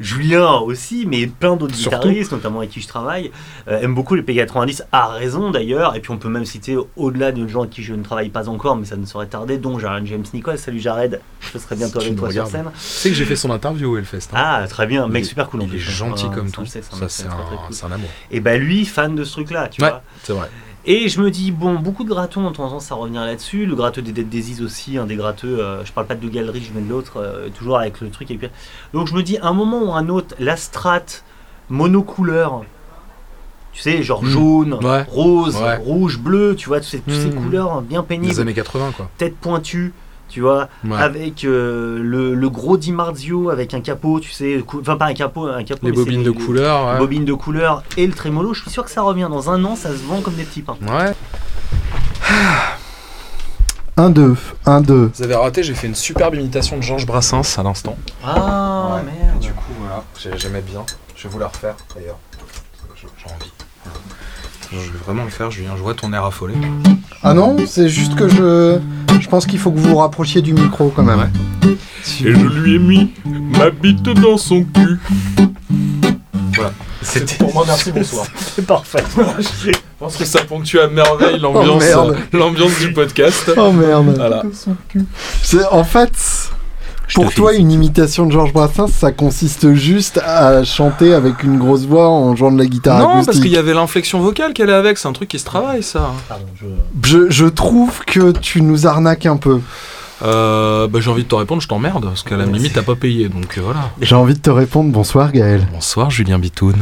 Julien aussi, mais plein d'autres guitaristes, notamment avec qui je travaille, euh, aiment beaucoup les P90, à raison d'ailleurs. Et puis on peut même citer au-delà de gens avec qui je ne travaille pas encore, mais ça ne saurait tarder, dont Jared James Nicole. Salut Jared, je serai bientôt Tu avec toi sur scène. Tu sais que j'ai fait son interview au Hellfest. hein. Ah, très bien, mec super cool. en Il est plus. gentil Ouais, comme tout. ça c'est un, cool. c'est un amour. Et bah lui, fan de ce truc-là, tu Ouais. vois. C'est vrai. Et je me dis, bon, beaucoup de grattons ont tendance à revenir là-dessus. Le gratteux des Dead Daisies aussi, un des gratteux, euh, je parle pas de galerie, je mets de l'autre, euh, toujours avec le truc. Et puis... Donc je me dis, un moment ou un autre, la strat monocouleur, tu sais, genre Mm. jaune, Ouais. rose, Ouais. rouge, bleu, tu vois, toutes ces, toutes ces Mm. couleurs bien Des pénibles, années 80 quoi. tête pointue, tu vois, Ouais. avec euh, le, le gros Di Marzio avec un capot, tu sais, enfin pas un capot, un capot, Les mais bobines de les- couleur. les ouais. bobines de couleur et le trémolo, je suis sûr que ça revient. Dans un an, ça se vend comme des petits pains. Ouais. 1, 2, 1, 2. Vous avez raté, j'ai fait une superbe imitation de Georges Brassens à l'instant. Ah Ouais. merde. Du coup, voilà, j'ai- j'aimais bien. Je vais vous la refaire d'ailleurs. Je- vais vraiment le faire, Julien. Je vois ton air affolé. Ah non, c'est juste que je. Je pense qu'il faut que vous vous rapprochiez du micro quand même. Et je lui ai mis ma bite dans son cul. Voilà. C'était- pour moi, merci, bonsoir. C'est parfait. Je pense que ça ponctue à merveille l'ambiance Oh, euh, l'ambiance du podcast. Oh merde. Voilà. C'est en fait. Pour toi, une imitation de Georges Brassens, ça consiste juste à chanter avec une grosse voix en jouant de la guitare Non, acoustique. parce qu'il y avait l'inflexion vocale qu'elle est avec, c'est un truc qui se travaille ça. Pardon, je... je, je trouve que tu nous arnaques un peu. Euh, bah, j'ai envie de te répondre, je t'emmerde, parce qu'à la limite t'as pas payé, donc euh, voilà. J'ai envie de te répondre bonsoir Gaël. Bonsoir Julien Bitoun.